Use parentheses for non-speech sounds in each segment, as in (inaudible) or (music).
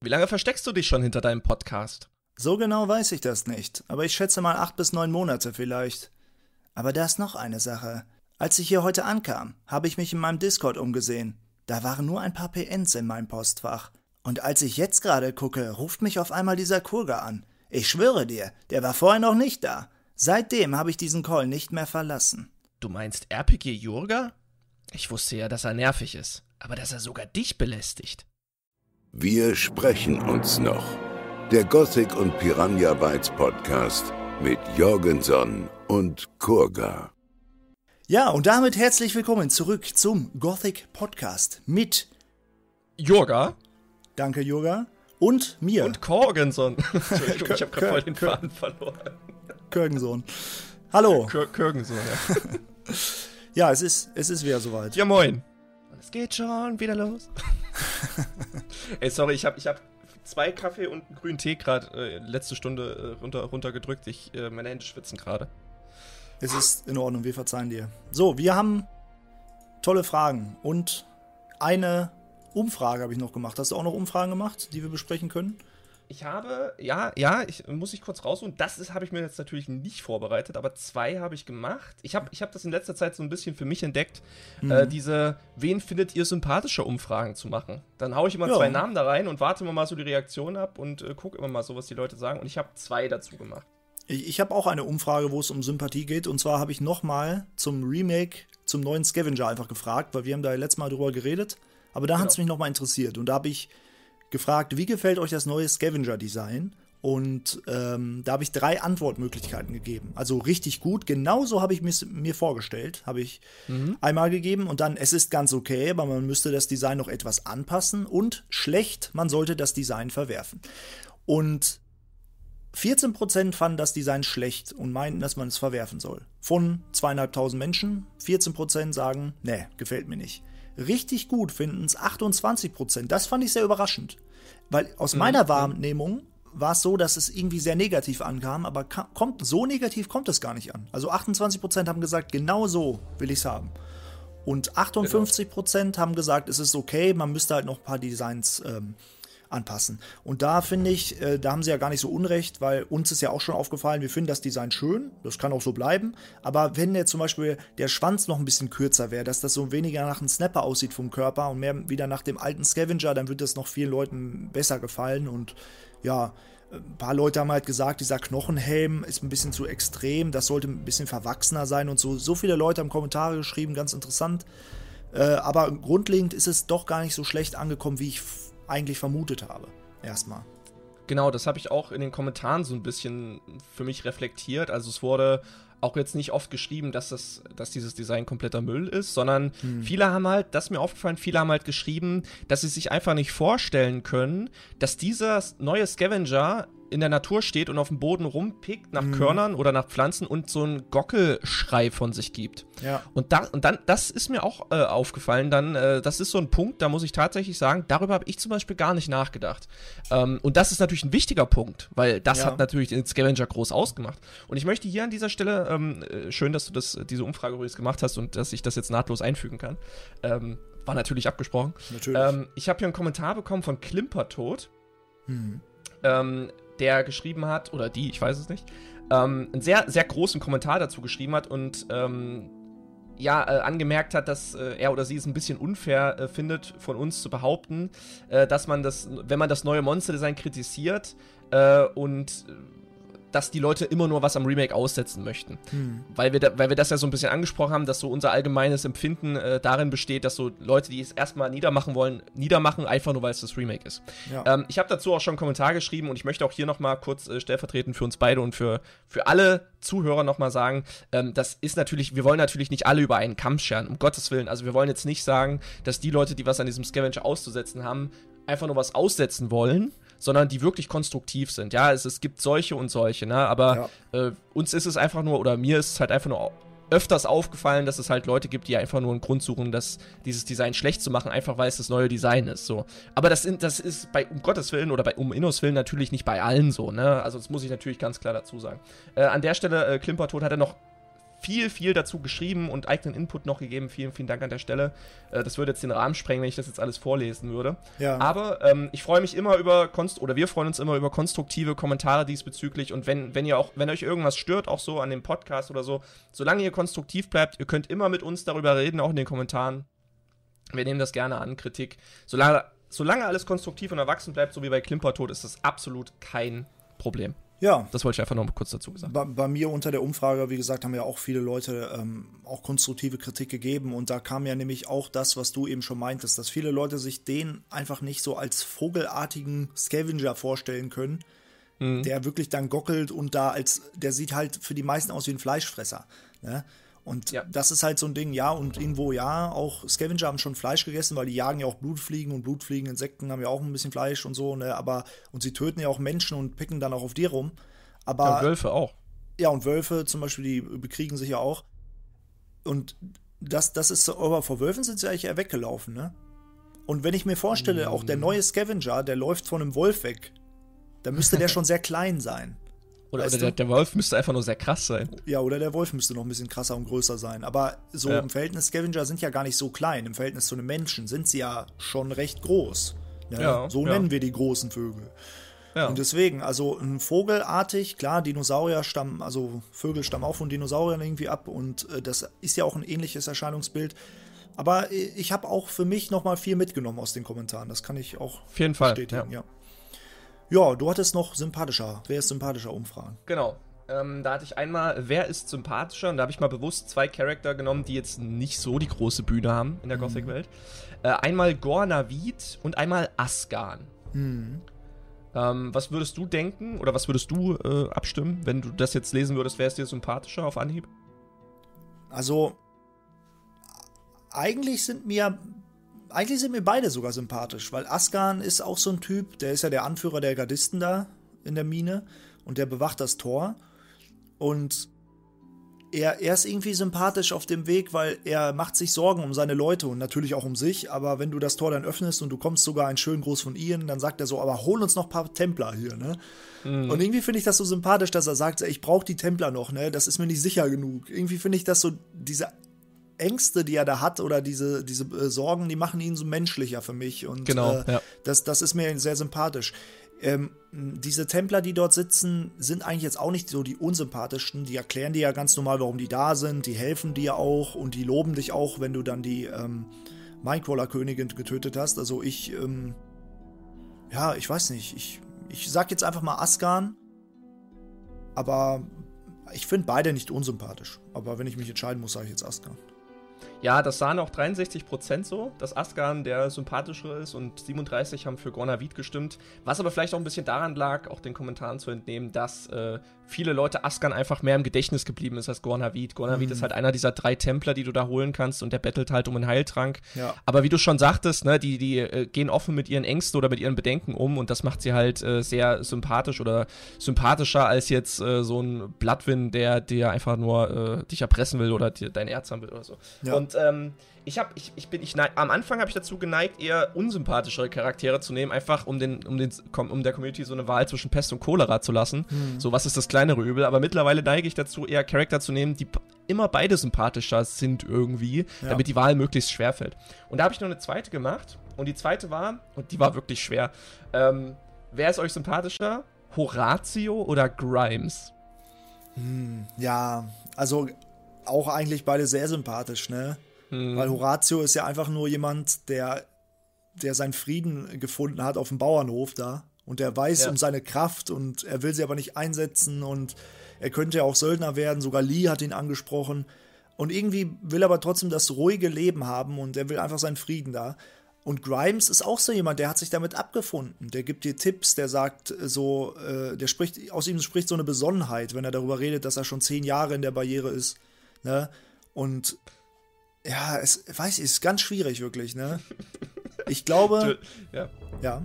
Wie lange versteckst du dich schon hinter deinem Podcast? So genau weiß ich das nicht, aber ich schätze mal acht bis neun Monate vielleicht. Aber da ist noch eine Sache. Als ich hier heute ankam, habe ich mich in meinem Discord umgesehen. Da waren nur ein paar PNs in meinem Postfach. Und als ich jetzt gerade gucke, ruft mich auf einmal dieser Kurga an. Ich schwöre dir, der war vorher noch nicht da. Seitdem habe ich diesen Call nicht mehr verlassen. Du meinst RPG Jurga? Ich wusste ja, dass er nervig ist, aber dass er sogar dich belästigt. Wir sprechen uns noch. Der Gothic und Piranha Bytes Podcast mit Jorgenson und Kurga. Ja, und damit herzlich willkommen zurück zum Gothic Podcast mit Jurga. Danke, Jurga. Und mir. Und Korgenson. (laughs) Entschuldigung, ich habe gerade voll den Faden verloren. Körgensohn. Hallo. Körgenson, ja. (laughs) ja, es ist, es ist wieder soweit. Ja, moin. Es geht schon wieder los. (laughs) Ey, sorry, ich habe ich hab zwei Kaffee und einen grünen Tee gerade äh, letzte Stunde äh, runter, runtergedrückt. Ich, äh, meine Hände schwitzen gerade. Es ist in Ordnung, wir verzeihen dir. So, wir haben tolle Fragen und eine Umfrage habe ich noch gemacht. Hast du auch noch Umfragen gemacht, die wir besprechen können? Ich habe, ja, ja, ich muss ich kurz rausholen. Das habe ich mir jetzt natürlich nicht vorbereitet, aber zwei habe ich gemacht. Ich habe ich hab das in letzter Zeit so ein bisschen für mich entdeckt, mhm. äh, diese Wen findet ihr sympathischer Umfragen zu machen. Dann haue ich immer ja. zwei Namen da rein und warte immer mal so die Reaktion ab und äh, gucke immer mal so, was die Leute sagen. Und ich habe zwei dazu gemacht. Ich, ich habe auch eine Umfrage, wo es um Sympathie geht. Und zwar habe ich nochmal zum Remake, zum neuen Scavenger einfach gefragt, weil wir haben da letztes Mal drüber geredet. Aber da genau. hat es mich nochmal interessiert. Und da habe ich gefragt, wie gefällt euch das neue Scavenger-Design? Und ähm, da habe ich drei Antwortmöglichkeiten gegeben. Also richtig gut, genauso habe ich mir vorgestellt, habe ich mhm. einmal gegeben und dann, es ist ganz okay, aber man müsste das Design noch etwas anpassen und schlecht, man sollte das Design verwerfen. Und 14% fanden das Design schlecht und meinten, dass man es verwerfen soll. Von zweieinhalbtausend Menschen, 14% sagen, nee, gefällt mir nicht. Richtig gut finden es 28 Prozent. Das fand ich sehr überraschend. Weil aus mhm. meiner Wahrnehmung war es so, dass es irgendwie sehr negativ ankam, aber kommt, so negativ kommt es gar nicht an. Also 28 Prozent haben gesagt, genau so will ich es haben. Und 58 Prozent genau. haben gesagt, es ist okay, man müsste halt noch ein paar Designs ähm, anpassen. Und da finde ich, äh, da haben sie ja gar nicht so unrecht, weil uns ist ja auch schon aufgefallen, wir finden das Design schön, das kann auch so bleiben, aber wenn jetzt zum Beispiel der Schwanz noch ein bisschen kürzer wäre, dass das so weniger nach einem Snapper aussieht vom Körper und mehr wieder nach dem alten Scavenger, dann würde das noch vielen Leuten besser gefallen und ja, ein paar Leute haben halt gesagt, dieser Knochenhelm ist ein bisschen zu extrem, das sollte ein bisschen verwachsener sein und so. So viele Leute haben Kommentare geschrieben, ganz interessant. Äh, aber grundlegend ist es doch gar nicht so schlecht angekommen, wie ich eigentlich vermutet habe. Erstmal. Genau, das habe ich auch in den Kommentaren so ein bisschen für mich reflektiert. Also es wurde auch jetzt nicht oft geschrieben, dass, das, dass dieses Design kompletter Müll ist, sondern hm. viele haben halt, das ist mir aufgefallen, viele haben halt geschrieben, dass sie sich einfach nicht vorstellen können, dass dieser neue Scavenger in der Natur steht und auf dem Boden rumpickt nach mhm. Körnern oder nach Pflanzen und so einen Gockelschrei von sich gibt. Ja. Und, da, und dann, das ist mir auch äh, aufgefallen, dann, äh, das ist so ein Punkt, da muss ich tatsächlich sagen, darüber habe ich zum Beispiel gar nicht nachgedacht. Ähm, und das ist natürlich ein wichtiger Punkt, weil das ja. hat natürlich den Scavenger groß ausgemacht. Und ich möchte hier an dieser Stelle, ähm, äh, schön, dass du das, diese Umfrage übrigens gemacht hast und dass ich das jetzt nahtlos einfügen kann. Ähm, war natürlich abgesprochen. Natürlich. Ähm, ich habe hier einen Kommentar bekommen von Klimpertod. Mhm. Ähm, der geschrieben hat, oder die, ich weiß es nicht, ähm, einen sehr, sehr großen Kommentar dazu geschrieben hat und ähm, ja, äh, angemerkt hat, dass äh, er oder sie es ein bisschen unfair äh, findet, von uns zu behaupten, äh, dass man das, wenn man das neue Monster-Design kritisiert äh, und dass die Leute immer nur was am Remake aussetzen möchten. Hm. Weil, wir da, weil wir das ja so ein bisschen angesprochen haben, dass so unser allgemeines Empfinden äh, darin besteht, dass so Leute, die es erstmal niedermachen wollen, niedermachen, einfach nur weil es das Remake ist. Ja. Ähm, ich habe dazu auch schon einen Kommentar geschrieben und ich möchte auch hier nochmal kurz äh, stellvertretend für uns beide und für, für alle Zuhörer nochmal sagen, ähm, das ist natürlich, wir wollen natürlich nicht alle über einen Kamm scheren, um Gottes Willen. Also wir wollen jetzt nicht sagen, dass die Leute, die was an diesem Scavenger auszusetzen haben, einfach nur was aussetzen wollen sondern die wirklich konstruktiv sind. Ja, es, es gibt solche und solche, ne? aber ja. äh, uns ist es einfach nur, oder mir ist es halt einfach nur öfters aufgefallen, dass es halt Leute gibt, die einfach nur einen Grund suchen, das, dieses Design schlecht zu machen, einfach weil es das neue Design ist. So. Aber das, sind, das ist bei um Gottes Willen oder bei um Innos Willen natürlich nicht bei allen so, ne? Also das muss ich natürlich ganz klar dazu sagen. Äh, an der Stelle, äh, Klimpertod hat er noch viel, viel dazu geschrieben und eigenen Input noch gegeben. Vielen, vielen Dank an der Stelle. Äh, das würde jetzt den Rahmen sprengen, wenn ich das jetzt alles vorlesen würde. Ja. Aber ähm, ich freue mich immer über Konst oder wir freuen uns immer über konstruktive Kommentare diesbezüglich. Und wenn, wenn ihr auch, wenn euch irgendwas stört, auch so an dem Podcast oder so, solange ihr konstruktiv bleibt, ihr könnt immer mit uns darüber reden, auch in den Kommentaren. Wir nehmen das gerne an, Kritik. Solange, solange alles konstruktiv und erwachsen bleibt, so wie bei Klimpertod, ist das absolut kein Problem. Ja. Das wollte ich einfach noch mal kurz dazu gesagt. Bei, bei, mir unter der Umfrage, wie gesagt, haben ja auch viele Leute ähm, auch konstruktive Kritik gegeben und da kam ja nämlich auch das, was du eben schon meintest, dass viele Leute sich den einfach nicht so als vogelartigen Scavenger vorstellen können, mhm. der wirklich dann gockelt und da als, der sieht halt für die meisten aus wie ein Fleischfresser. Ne? Und ja. das ist halt so ein Ding, ja, und irgendwo ja, auch Scavenger haben schon Fleisch gegessen, weil die jagen ja auch Blutfliegen und Blutfliegen, Insekten haben ja auch ein bisschen Fleisch und so, ne, aber, und sie töten ja auch Menschen und picken dann auch auf dir rum. Aber. Ja, und Wölfe auch. Ja, und Wölfe zum Beispiel, die bekriegen sich ja auch. Und das, das ist, aber vor Wölfen sind sie eigentlich eher weggelaufen, ne? Und wenn ich mir vorstelle, mm. auch der neue Scavenger, der läuft von einem Wolf weg, dann müsste der schon sehr klein sein. Oder, oder der, der, Wolf müsste einfach nur sehr krass sein. Ja, oder der Wolf müsste noch ein bisschen krasser und größer sein. Aber so ja. im Verhältnis Scavenger sind ja gar nicht so klein. Im Verhältnis zu einem Menschen sind sie ja schon recht groß. Ne? Ja, so ja. nennen wir die großen Vögel. Ja. Und deswegen, also ein Vogelartig, klar, Dinosaurier stammen, also Vögel stammen auch von Dinosauriern irgendwie ab und äh, das ist ja auch ein ähnliches Erscheinungsbild. Aber äh, ich habe auch für mich nochmal viel mitgenommen aus den Kommentaren. Das kann ich auch Auf jeden bestätigen, Fall, ja. ja. Ja, du hattest noch sympathischer. Wer ist sympathischer Umfragen? Genau. Ähm, da hatte ich einmal, wer ist sympathischer? Und da habe ich mal bewusst zwei Charakter genommen, die jetzt nicht so die große Bühne haben in der mhm. Gothic-Welt. Äh, einmal Gornavid und einmal Asgan. Mhm. Ähm, was würdest du denken oder was würdest du äh, abstimmen, wenn du das jetzt lesen würdest? Wer ist dir sympathischer auf Anhieb? Also, eigentlich sind mir eigentlich sind mir beide sogar sympathisch, weil Askan ist auch so ein Typ, der ist ja der Anführer der Gardisten da in der Mine und der bewacht das Tor. Und er, er ist irgendwie sympathisch auf dem Weg, weil er macht sich Sorgen um seine Leute und natürlich auch um sich. Aber wenn du das Tor dann öffnest und du kommst sogar ein schön groß von Ian, dann sagt er so, aber hol uns noch ein paar Templer hier, ne? Mhm. Und irgendwie finde ich das so sympathisch, dass er sagt, ich brauche die Templer noch, ne? Das ist mir nicht sicher genug. Irgendwie finde ich das so, diese Ängste, die er da hat oder diese, diese äh, Sorgen, die machen ihn so menschlicher für mich. Und genau, äh, ja. das, das ist mir sehr sympathisch. Ähm, diese Templer, die dort sitzen, sind eigentlich jetzt auch nicht so die unsympathischsten. Die erklären dir ja ganz normal, warum die da sind. Die helfen dir auch und die loben dich auch, wenn du dann die ähm, Minecrawler-Königin getötet hast. Also ich, ähm, ja, ich weiß nicht. Ich, ich sag jetzt einfach mal Askan. Aber ich finde beide nicht unsympathisch. Aber wenn ich mich entscheiden muss, sage ich jetzt Askan. Ja, das sahen auch 63% so, dass Askan der sympathischere ist und 37 haben für Gornavid gestimmt. Was aber vielleicht auch ein bisschen daran lag, auch den Kommentaren zu entnehmen, dass äh, viele Leute Askan einfach mehr im Gedächtnis geblieben ist als Gornavid. Gornavid mhm. ist halt einer dieser drei Templer, die du da holen kannst und der bettelt halt um einen Heiltrank. Ja. Aber wie du schon sagtest, ne, die, die äh, gehen offen mit ihren Ängsten oder mit ihren Bedenken um und das macht sie halt äh, sehr sympathisch oder sympathischer als jetzt äh, so ein Bloodwin, der dir einfach nur äh, dich erpressen will oder dir dein Erz haben will oder so. Ja. Und ähm, ich habe, ich, ich bin, ich am Anfang habe ich dazu geneigt, eher unsympathischere Charaktere zu nehmen, einfach um den, um den, um der Community so eine Wahl zwischen Pest und Cholera zu lassen. Hm. So, was ist das kleinere Übel? Aber mittlerweile neige ich dazu, eher Charakter zu nehmen, die immer beide sympathischer sind irgendwie, ja. damit die Wahl möglichst schwer fällt. Und da habe ich noch eine zweite gemacht. Und die zweite war, und die war wirklich schwer. Ähm, wer ist euch sympathischer? Horatio oder Grimes? Hm, ja, also auch eigentlich beide sehr sympathisch, ne? Mhm. Weil Horatio ist ja einfach nur jemand, der, der seinen Frieden gefunden hat auf dem Bauernhof da. Und der weiß ja. um seine Kraft und er will sie aber nicht einsetzen und er könnte ja auch Söldner werden. Sogar Lee hat ihn angesprochen. Und irgendwie will er aber trotzdem das ruhige Leben haben und er will einfach seinen Frieden da. Und Grimes ist auch so jemand, der hat sich damit abgefunden. Der gibt dir Tipps, der sagt so, äh, der spricht, aus ihm spricht so eine Besonnenheit, wenn er darüber redet, dass er schon zehn Jahre in der Barriere ist. Ne? Und ja, es weiß ich, ist ganz schwierig, wirklich, ne? Ich glaube. (laughs) ja. Ja.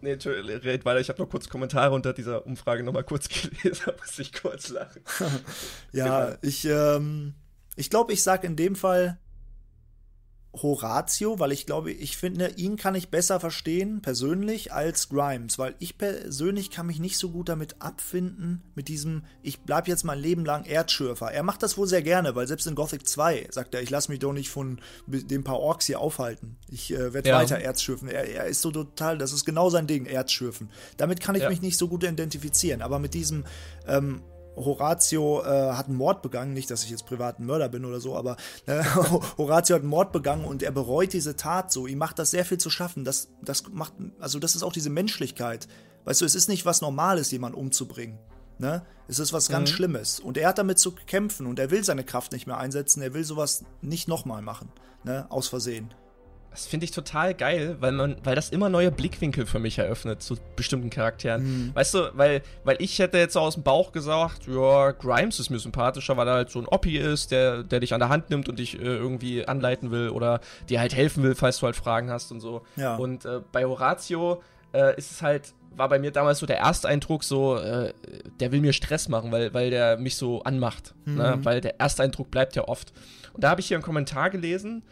Nee, red weiter. Ich habe noch kurz Kommentare unter dieser Umfrage nochmal kurz (laughs) gelesen, da muss ich kurz lachen. (laughs) ja, genau. ich, ähm, ich glaube, ich sag in dem Fall Horatio, weil ich glaube, ich finde, ihn kann ich besser verstehen, persönlich, als Grimes, weil ich persönlich kann mich nicht so gut damit abfinden, mit diesem, ich bleibe jetzt mein Leben lang Erdschürfer. Er macht das wohl sehr gerne, weil selbst in Gothic 2 sagt er, ich lasse mich doch nicht von den paar Orks hier aufhalten. Ich äh, werde ja. weiter Erzschürfen. Er, er, ist so total, das ist genau sein Ding, Erzschürfen. Damit kann ich ja. mich nicht so gut identifizieren, aber mit diesem, ähm, Horatio äh, hat einen Mord begangen, nicht, dass ich jetzt privat ein Mörder bin oder so, aber äh, (laughs) Horatio hat einen Mord begangen und er bereut diese Tat so. Ihm macht das sehr viel zu schaffen. Das, das macht, also das ist auch diese Menschlichkeit. Weißt du, es ist nicht was Normales, jemanden umzubringen. Ne? Es ist was ganz mhm. Schlimmes. Und er hat damit zu kämpfen und er will seine Kraft nicht mehr einsetzen. Er will sowas nicht nochmal machen. Ne? Aus Versehen. Das finde ich total geil, weil man, weil das immer neue Blickwinkel für mich eröffnet zu bestimmten Charakteren. Mhm. Weißt du, weil, weil ich hätte jetzt so aus dem Bauch gesagt, ja, Grimes ist mir sympathischer, weil er halt so ein Oppi ist, der, der dich an der Hand nimmt und dich äh, irgendwie anleiten will oder dir halt helfen will, falls du halt Fragen hast und so. Ja. Und äh, bei Horatio äh, ist es halt, war bei mir damals so der erste Eindruck so, äh, der will mir Stress machen, weil, weil der mich so anmacht. Ne? Mhm. Ne? Weil der erste Eindruck bleibt ja oft. Und da habe ich hier einen Kommentar gelesen,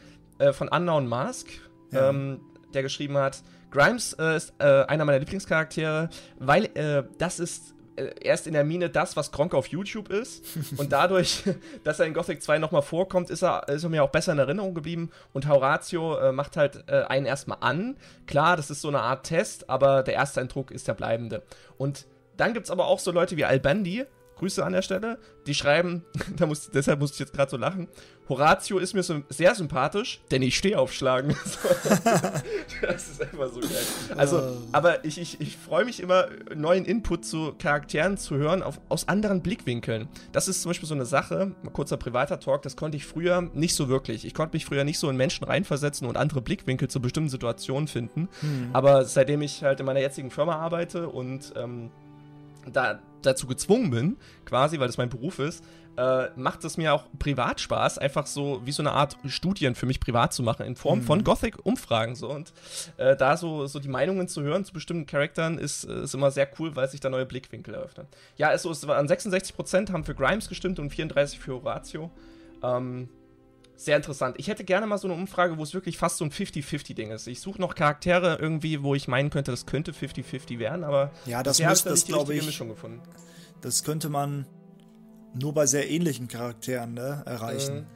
äh, von Unknown Mask, ja. ähm, der geschrieben hat, Grimes äh, ist äh, einer meiner Lieblingscharaktere, weil äh, das ist äh, erst in der Mine das, was Gronk auf YouTube ist. (laughs) Und dadurch, (laughs) dass er in Gothic 2 nochmal vorkommt, ist er, ist er mir auch besser in Erinnerung geblieben. Und Horatio macht halt einen erstmal an. Klar, das ist so eine Art Test, aber der erste Eindruck ist der bleibende. Und dann gibt es aber auch so Leute wie Albandi, Grüße an der Stelle. Die schreiben, (laughs) da muss, deshalb musste ich jetzt gerade so lachen. Horatio ist mir so sehr sympathisch, denn ich stehe auf Schlagen. (laughs) das ist einfach so geil. Also, aber ich, ich, ich freue mich immer, neuen Input zu Charakteren zu hören auf, aus anderen Blickwinkeln. Das ist zum Beispiel so eine Sache, kurzer privater Talk, das konnte ich früher nicht so wirklich. Ich konnte mich früher nicht so in Menschen reinversetzen und andere Blickwinkel zu bestimmten Situationen finden. Hm. Aber seitdem ich halt in meiner jetzigen Firma arbeite und ähm, da dazu gezwungen bin, quasi, weil das mein Beruf ist, äh, macht es mir auch privat Spaß, einfach so wie so eine Art Studien für mich privat zu machen, in Form mhm. von Gothic-Umfragen. So. Und äh, da so, so die Meinungen zu hören zu bestimmten Charakteren ist, ist immer sehr cool, weil sich da neue Blickwinkel eröffnen. Ja, also es waren 66% haben für Grimes gestimmt und 34% für Horatio. Ähm, sehr interessant. Ich hätte gerne mal so eine Umfrage, wo es wirklich fast so ein 50-50-Ding ist. Ich suche noch Charaktere irgendwie, wo ich meinen könnte, das könnte 50-50 werden, aber ja, das muss das, glaube ich, Mischung gefunden. Das könnte man nur bei sehr ähnlichen Charakteren ne, erreichen.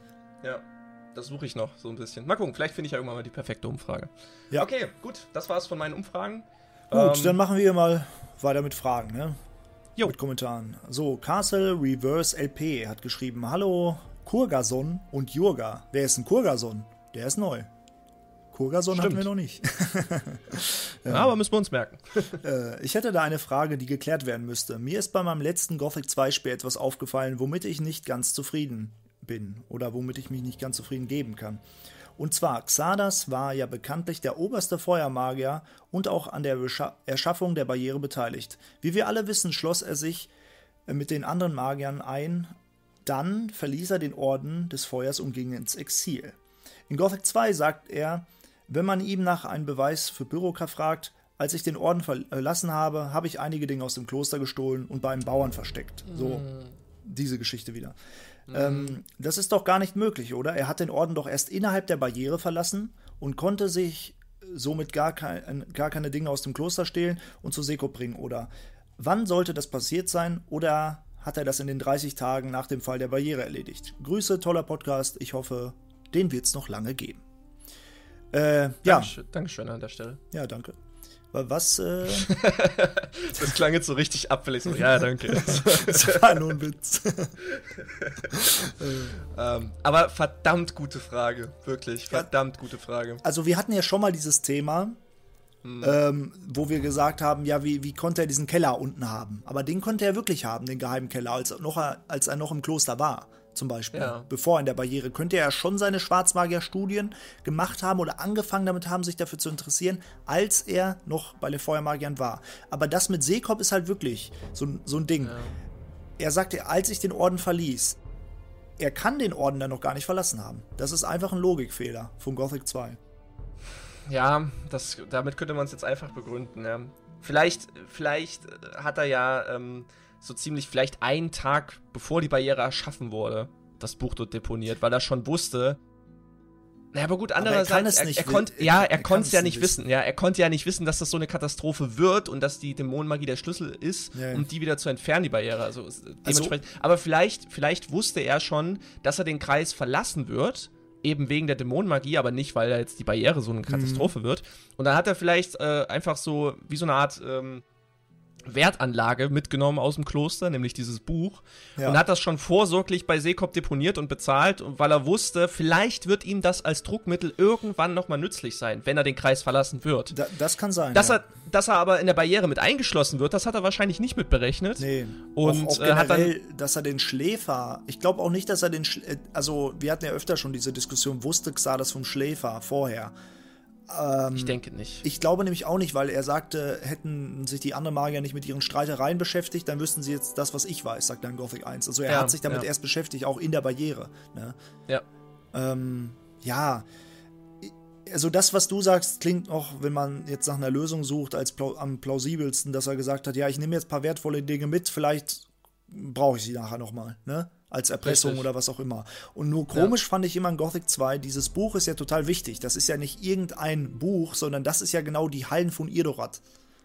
Äh, ja, das suche ich noch so ein bisschen. Mal gucken, vielleicht finde ich ja irgendwann mal die perfekte Umfrage. Ja. Okay, gut, das war's von meinen Umfragen. Gut, ähm, dann machen wir mal weiter mit Fragen, ne? Jo. Mit Kommentaren. So, Castle Reverse LP hat geschrieben: Hallo, Kurgason und Jurga. Wer ist ein Kurgason? Der ist neu. Kurgason hatten wir noch nicht. (laughs) ja, aber müssen wir uns merken. (laughs) Äh, ich hätte da eine Frage, die geklärt werden müsste. Mir ist bei meinem letzten Gothic 2 Spiel etwas aufgefallen, womit ich nicht ganz zufrieden bin oder womit ich mich nicht ganz zufrieden geben kann. Und zwar, Xardas war ja bekanntlich der oberste Feuermagier und auch an der Erschaffung der Barriere beteiligt. Wie wir alle wissen, schloss er sich äh, mit den anderen Magiern ein, dann verließ er den Orden des Feuers und ging ins Exil. In Gothic 2 sagt er, wenn man ihm nach einem Beweis für Bürokrat fragt, als ich den Orden verlassen habe, habe ich einige Dinge aus dem Kloster gestohlen und bei einem Bauern versteckt. So, mm. diese Geschichte wieder. Mm. Ähm, das ist doch gar nicht möglich, oder? Er hat den Orden doch erst innerhalb der Barriere verlassen und konnte sich somit gar, kein, gar keine Dinge aus dem Kloster stehlen und zu Seko bringen, oder? Wann sollte das passiert sein? Oder hat er das in den 30 Tagen nach dem Fall der Barriere erledigt. Grüße, toller Podcast. Ich hoffe, den wird es noch lange geben. Äh, ja. Dankeschön, an der Stelle. Ja, danke. Was? Äh (laughs) das klang jetzt so richtig abfällig. So, ja, danke. (laughs) das war nur ein Witz. (laughs) ähm, aber verdammt gute Frage. Wirklich, verdammt ja. gute Frage. Also, wir hatten ja schon mal dieses Thema, Mhm. Ähm, wo wir gesagt haben, ja, wie, wie konnte er diesen Keller unten haben? Aber den konnte er wirklich haben, den geheimen Keller, als, noch, als er noch im Kloster war, zum Beispiel. Ja. Bevor in der Barriere. Könnte er schon seine Schwarzmagier-Studien gemacht haben oder angefangen damit haben, sich dafür zu interessieren, als er noch bei den Feuermagiern war. Aber das mit Seekop ist halt wirklich so, so ein Ding. Ja. Er sagte, als ich den Orden verließ, er kann den Orden dann noch gar nicht verlassen haben. Das ist einfach ein Logikfehler von Gothic 2 ja, das, damit könnte man es jetzt einfach begründen. Ja. Vielleicht, vielleicht hat er ja ähm, so ziemlich, vielleicht einen Tag bevor die Barriere erschaffen wurde, das Buch dort deponiert, weil er schon wusste, Na, aber gut, andererseits, er, er, er konnte, ja, er, er konnte es ja nicht wissen. wissen. Ja, er konnte ja nicht wissen, dass das so eine Katastrophe wird und dass die Dämonenmagie der Schlüssel ist, ja, ja. um die wieder zu entfernen, die Barriere. Also, dementsprechend. Also, aber vielleicht, vielleicht wusste er schon, dass er den Kreis verlassen wird, eben wegen der Dämonenmagie, aber nicht, weil er jetzt die Barriere so eine. Katastrophe mhm. wird. Und dann hat er vielleicht äh, einfach so wie so eine Art ähm, Wertanlage mitgenommen aus dem Kloster, nämlich dieses Buch, ja. und hat das schon vorsorglich bei Seekop deponiert und bezahlt, weil er wusste, vielleicht wird ihm das als Druckmittel irgendwann nochmal nützlich sein, wenn er den Kreis verlassen wird. Da, das kann sein. Dass, ja. er, dass er aber in der Barriere mit eingeschlossen wird, das hat er wahrscheinlich nicht mitberechnet. Nee. Und auch, auch äh, hat dann. Dass er den Schläfer, ich glaube auch nicht, dass er den, Sch äh, also wir hatten ja öfter schon diese Diskussion, wusste Xardas vom Schläfer vorher. Ähm, ich denke nicht. Ich glaube nämlich auch nicht, weil er sagte, hätten sich die anderen Magier nicht mit ihren Streitereien beschäftigt, dann wüssten sie jetzt das, was ich weiß, sagt dann Gothic 1. Also er ja, hat sich damit ja. erst beschäftigt, auch in der Barriere. Ne? Ja. Ähm, ja. Also das, was du sagst, klingt noch, wenn man jetzt nach einer Lösung sucht, als plau am plausibelsten, dass er gesagt hat, ja, ich nehme jetzt ein paar wertvolle Dinge mit, vielleicht brauche ich sie nachher nochmal, ne? Als Erpressung Richtig. oder was auch immer. Und nur komisch ja. fand ich immer in Gothic 2, dieses Buch ist ja total wichtig. Das ist ja nicht irgendein Buch, sondern das ist ja genau die Hallen von Irdorat,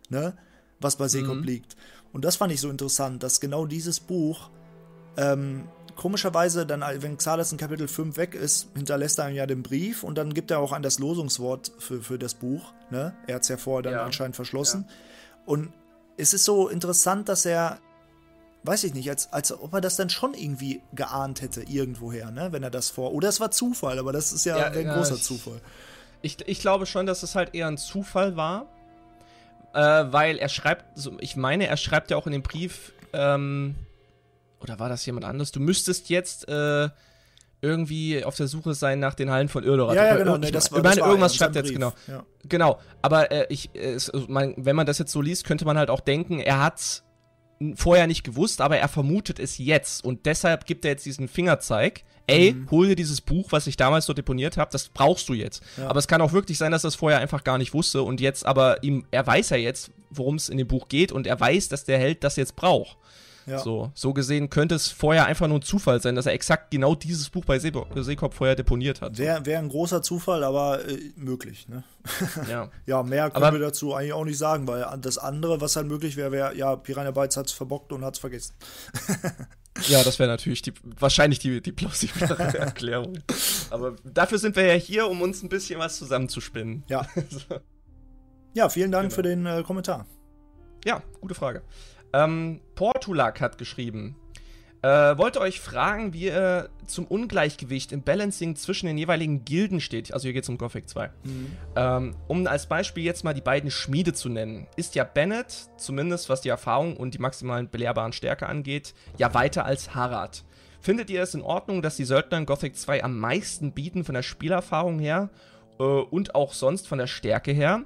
ne? was bei Sekop mhm. liegt. Und das fand ich so interessant, dass genau dieses Buch ähm, komischerweise dann, wenn Xalas in Kapitel 5 weg ist, hinterlässt er ihm ja den Brief und dann gibt er auch an das Losungswort für, für das Buch. Ne? Er hat es ja vorher dann ja. anscheinend verschlossen. Ja. Und es ist so interessant, dass er weiß ich nicht, als, als ob er das dann schon irgendwie geahnt hätte, irgendwoher, ne, wenn er das vor. Oder es war Zufall, aber das ist ja, ja ein ja, großer ich, Zufall. Ich, ich glaube schon, dass es halt eher ein Zufall war. Äh, weil er schreibt, ich meine, er schreibt ja auch in dem Brief, ähm, oder war das jemand anderes? Du müsstest jetzt äh, irgendwie auf der Suche sein nach den Hallen von Irdorat. Ja, ja genau. Nee, das war, ich meine, irgendwas schreibt er jetzt, genau. Ja. Genau. Aber äh, ich, es, man, wenn man das jetzt so liest, könnte man halt auch denken, er hat vorher nicht gewusst, aber er vermutet es jetzt und deshalb gibt er jetzt diesen Fingerzeig. Ey, mhm. hol dir dieses Buch, was ich damals so deponiert habe, das brauchst du jetzt. Ja. Aber es kann auch wirklich sein, dass er es vorher einfach gar nicht wusste und jetzt aber ihm, er weiß ja jetzt, worum es in dem Buch geht und er weiß, dass der Held das jetzt braucht. Ja. So, so gesehen könnte es vorher einfach nur ein Zufall sein, dass er exakt genau dieses Buch bei See Seekop vorher deponiert hat. Wäre wär ein großer Zufall, aber äh, möglich. Ne? Ja. (laughs) ja, mehr können aber, wir dazu eigentlich auch nicht sagen, weil das andere, was halt möglich wäre, wäre, ja, Piranha Bytes hat es verbockt und hat es vergessen. (laughs) ja, das wäre natürlich die, wahrscheinlich die, die plausiblere (laughs) Erklärung. Aber dafür sind wir ja hier, um uns ein bisschen was zusammenzuspinnen. Ja. Ja, vielen Dank genau. für den äh, Kommentar. Ja, gute Frage. Ähm, Portulak hat geschrieben. Äh, wollte euch fragen, wie ihr zum Ungleichgewicht im Balancing zwischen den jeweiligen Gilden steht. Also hier geht es um Gothic 2. Mhm. Ähm, um als Beispiel jetzt mal die beiden Schmiede zu nennen. Ist ja Bennett, zumindest was die Erfahrung und die maximalen belehrbaren Stärke angeht, ja weiter als Harad. Findet ihr es in Ordnung, dass die Söldner in Gothic 2 am meisten bieten von der Spielerfahrung her äh, und auch sonst von der Stärke her?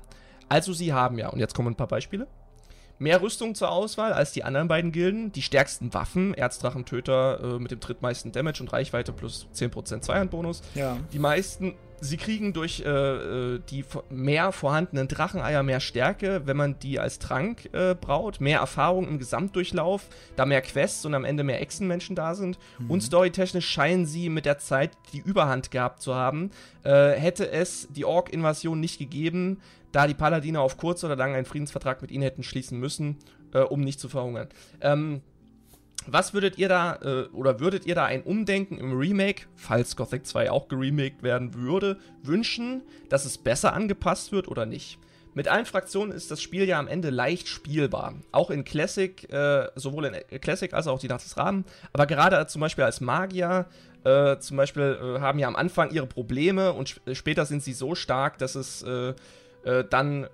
Also sie haben ja, und jetzt kommen ein paar Beispiele mehr Rüstung zur Auswahl als die anderen beiden Gilden, die stärksten Waffen, Erzdrachentöter äh, mit dem drittmeisten Damage und Reichweite plus 10% Zweihandbonus. Ja. Die meisten, sie kriegen durch äh, äh die mehr vorhandenen Dracheneier mehr Stärke, wenn man die als Trank äh, braut, mehr Erfahrung im Gesamtdurchlauf, da mehr Quests und am Ende mehr Echsenmenschen da sind. Mhm. Und storytechnisch scheinen sie mit der Zeit die Überhand gehabt zu haben. Äh, hätte es die Ork-Invasion nicht gegeben, da die Paladine auf kurz oder lang einen Friedensvertrag mit ihnen hätten schließen müssen, äh, um nicht zu verhungern. Ähm, was würdet ihr da, äh, oder würdet ihr da ein Umdenken im Remake, falls Gothic 2 auch geremaked werden würde, wünschen, dass es besser angepasst wird oder nicht? Mit allen Fraktionen ist das Spiel ja am Ende leicht spielbar. Auch in Classic, äh, sowohl in Classic als auch die Nacht des Raben. Aber gerade zum Beispiel als Magier, äh, zum Beispiel, äh, haben ja am Anfang ihre Probleme und sp später sind sie so stark, dass es äh, dann äh,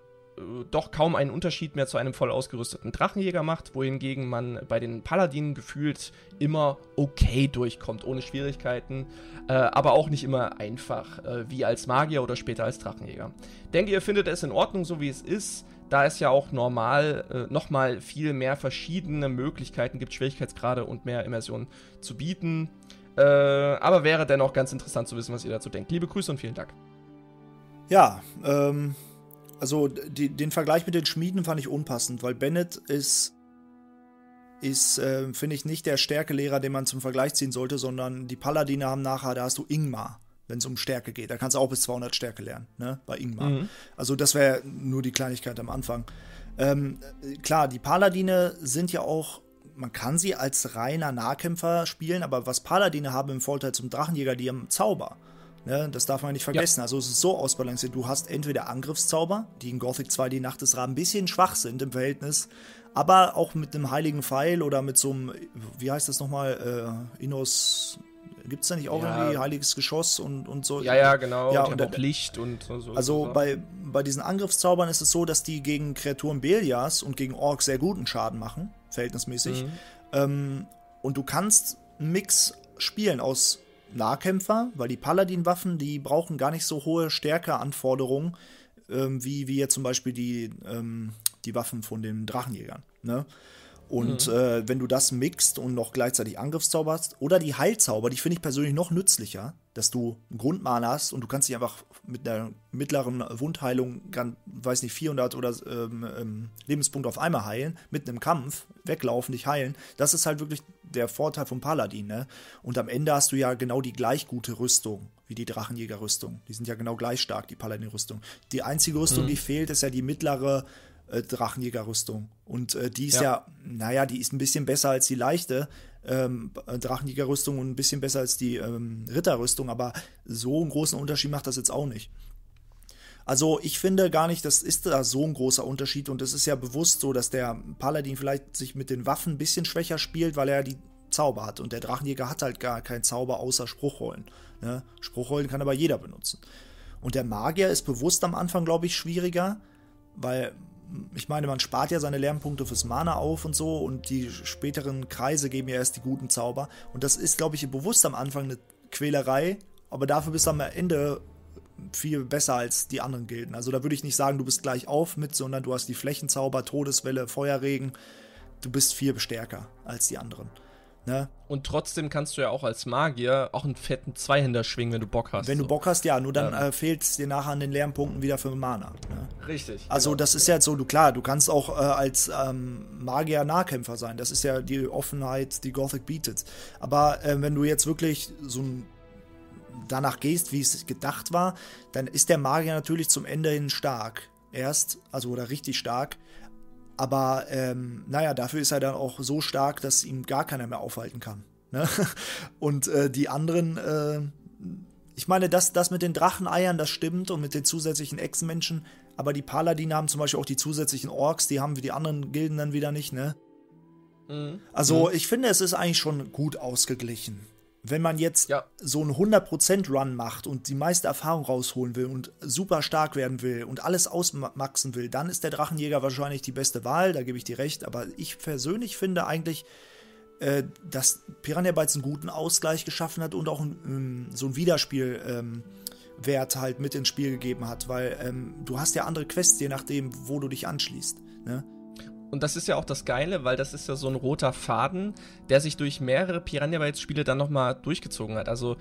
doch kaum einen Unterschied mehr zu einem voll ausgerüsteten Drachenjäger macht, wohingegen man bei den Paladinen gefühlt immer okay durchkommt, ohne Schwierigkeiten, äh, aber auch nicht immer einfach, äh, wie als Magier oder später als Drachenjäger. Denke, ihr findet es in Ordnung, so wie es ist, da es ja auch normal äh, nochmal viel mehr verschiedene Möglichkeiten gibt, Schwierigkeitsgrade und mehr Immersion zu bieten. Äh, aber wäre dennoch ganz interessant zu wissen, was ihr dazu denkt. Liebe Grüße und vielen Dank. Ja, ähm, also die, den Vergleich mit den Schmieden fand ich unpassend, weil Bennett ist, ist äh, finde ich, nicht der Stärkelehrer, den man zum Vergleich ziehen sollte, sondern die Paladine haben nachher, da hast du Ingmar. wenn es um Stärke geht. Da kannst du auch bis 200 Stärke lernen, ne? Bei Ingmar. Mhm. Also das wäre nur die Kleinigkeit am Anfang. Ähm, klar, die Paladine sind ja auch, man kann sie als reiner Nahkämpfer spielen, aber was Paladine haben im Vorteil zum Drachenjäger, die haben Zauber. Ne, das darf man nicht vergessen. Ja. Also es ist so ausbalanciert. Du hast entweder Angriffszauber, die in Gothic 2 die Nacht des Ra ein bisschen schwach sind im Verhältnis, aber auch mit einem heiligen Pfeil oder mit so einem, wie heißt das nochmal, äh, Innos, gibt es da nicht auch ja. irgendwie heiliges Geschoss und, und so? Ja, ja, genau. Ja, und, und Licht und so. Also so. bei, bei diesen Angriffszaubern ist es so, dass die gegen Kreaturen Belias und gegen Orks sehr guten Schaden machen, verhältnismäßig. Mhm. Ähm, und du kannst einen Mix spielen aus Nahkämpfer, weil die Paladin-Waffen, die brauchen gar nicht so hohe Stärkeanforderungen, ähm, wie, wie jetzt zum Beispiel die, ähm, die Waffen von den Drachenjägern. Ne? Und mhm. äh, wenn du das mixt und noch gleichzeitig Angriffszauber hast oder die Heilzauber, die finde ich persönlich noch nützlicher, dass du einen Grundmana hast und du kannst dich einfach mit einer mittleren Wundheilung, kann, weiß nicht, 400 oder ähm, ähm, Lebenspunkte auf einmal heilen, mitten im Kampf, weglaufen, dich heilen. Das ist halt wirklich der Vorteil vom Paladin, ne? Und am Ende hast du ja genau die gleich gute Rüstung wie die Drachenjäger-Rüstung. Die sind ja genau gleich stark, die Paladin-Rüstung. Die einzige Rüstung, mhm. die fehlt, ist ja die mittlere äh, Drachenjäger-Rüstung. Und äh, die ist ja. ja. naja, die ist ein bisschen besser als die leichte ähm, Drachenjäger-Rüstung und ein bisschen besser als die ähm, Ritterrüstung, aber so einen großen Unterschied macht das jetzt auch nicht. Also ich finde gar nicht, das ist da so ein großer Unterschied und es ist ja bewusst so, dass der Paladin vielleicht sich mit den Waffen ein bisschen schwächer spielt, weil er die Zauber hat und der Drachenjäger hat halt gar keinen Zauber außer Spruchrollen. Ne? Spruchrollen kann aber jeder benutzen. Und der Magier ist bewusst am Anfang, glaube ich, schwieriger, weil ich meine, man spart ja seine Lernpunkte fürs Mana auf und so und die späteren Kreise geben ja erst die guten Zauber. Und das ist, glaube ich, bewusst am Anfang eine Quälerei, aber dafür bist du am Ende viel besser als die anderen Gilden. Also da würde ich nicht sagen, du bist gleich auf mit, sondern du hast die Flächenzauber, Todeswelle, Feuerregen. Du bist viel stärker als die anderen. Ne? Und trotzdem kannst du ja auch als Magier auch einen fetten Zweihänder schwingen, wenn du Bock hast. Wenn so. du Bock hast, ja, nur dann ja. äh, fehlt es dir nachher an den Lernpunkten wieder für Mana. Ne? Richtig. Also genau. das ist ja jetzt so, du klar, du kannst auch äh, als ähm, Magier Nahkämpfer sein. Das ist ja die Offenheit, die Gothic bietet. Aber äh, wenn du jetzt wirklich so ein danach gehst, wie es gedacht war, dann ist der Magier natürlich zum Ende hin stark. Erst, also oder richtig stark. Aber ähm, naja, dafür ist er dann auch so stark, dass ihm gar keiner mehr aufhalten kann. Ne? (laughs) Und äh, die anderen, äh, ich meine, das, das mit den Dracheneiern, das stimmt und mit den zusätzlichen Echsenmenschen, aber die Paladine haben zum Beispiel auch die zusätzlichen Orks, die haben wie die anderen Gilden dann wieder nicht, ne? Mhm. Also mhm. ich finde, es ist eigentlich schon gut ausgeglichen. Wenn man jetzt ja. so einen 100% Run macht und die meiste Erfahrung rausholen will und super stark werden will und alles ausmaxen will, dann ist der Drachenjäger wahrscheinlich die beste Wahl, da gebe ich dir recht. Aber ich persönlich finde eigentlich, äh, dass Piranha Bytes einen guten Ausgleich geschaffen hat und auch ein, ähm, so ein Wiederspielwert ähm, halt mit ins Spiel gegeben hat, weil ähm, du hast ja andere Quests, je nachdem, wo du dich anschließt. Ne? Und das ist ja auch das Geile, weil das ist ja so ein roter Faden, der sich durch mehrere Piranha Bytes Spiele dann nochmal durchgezogen hat. Also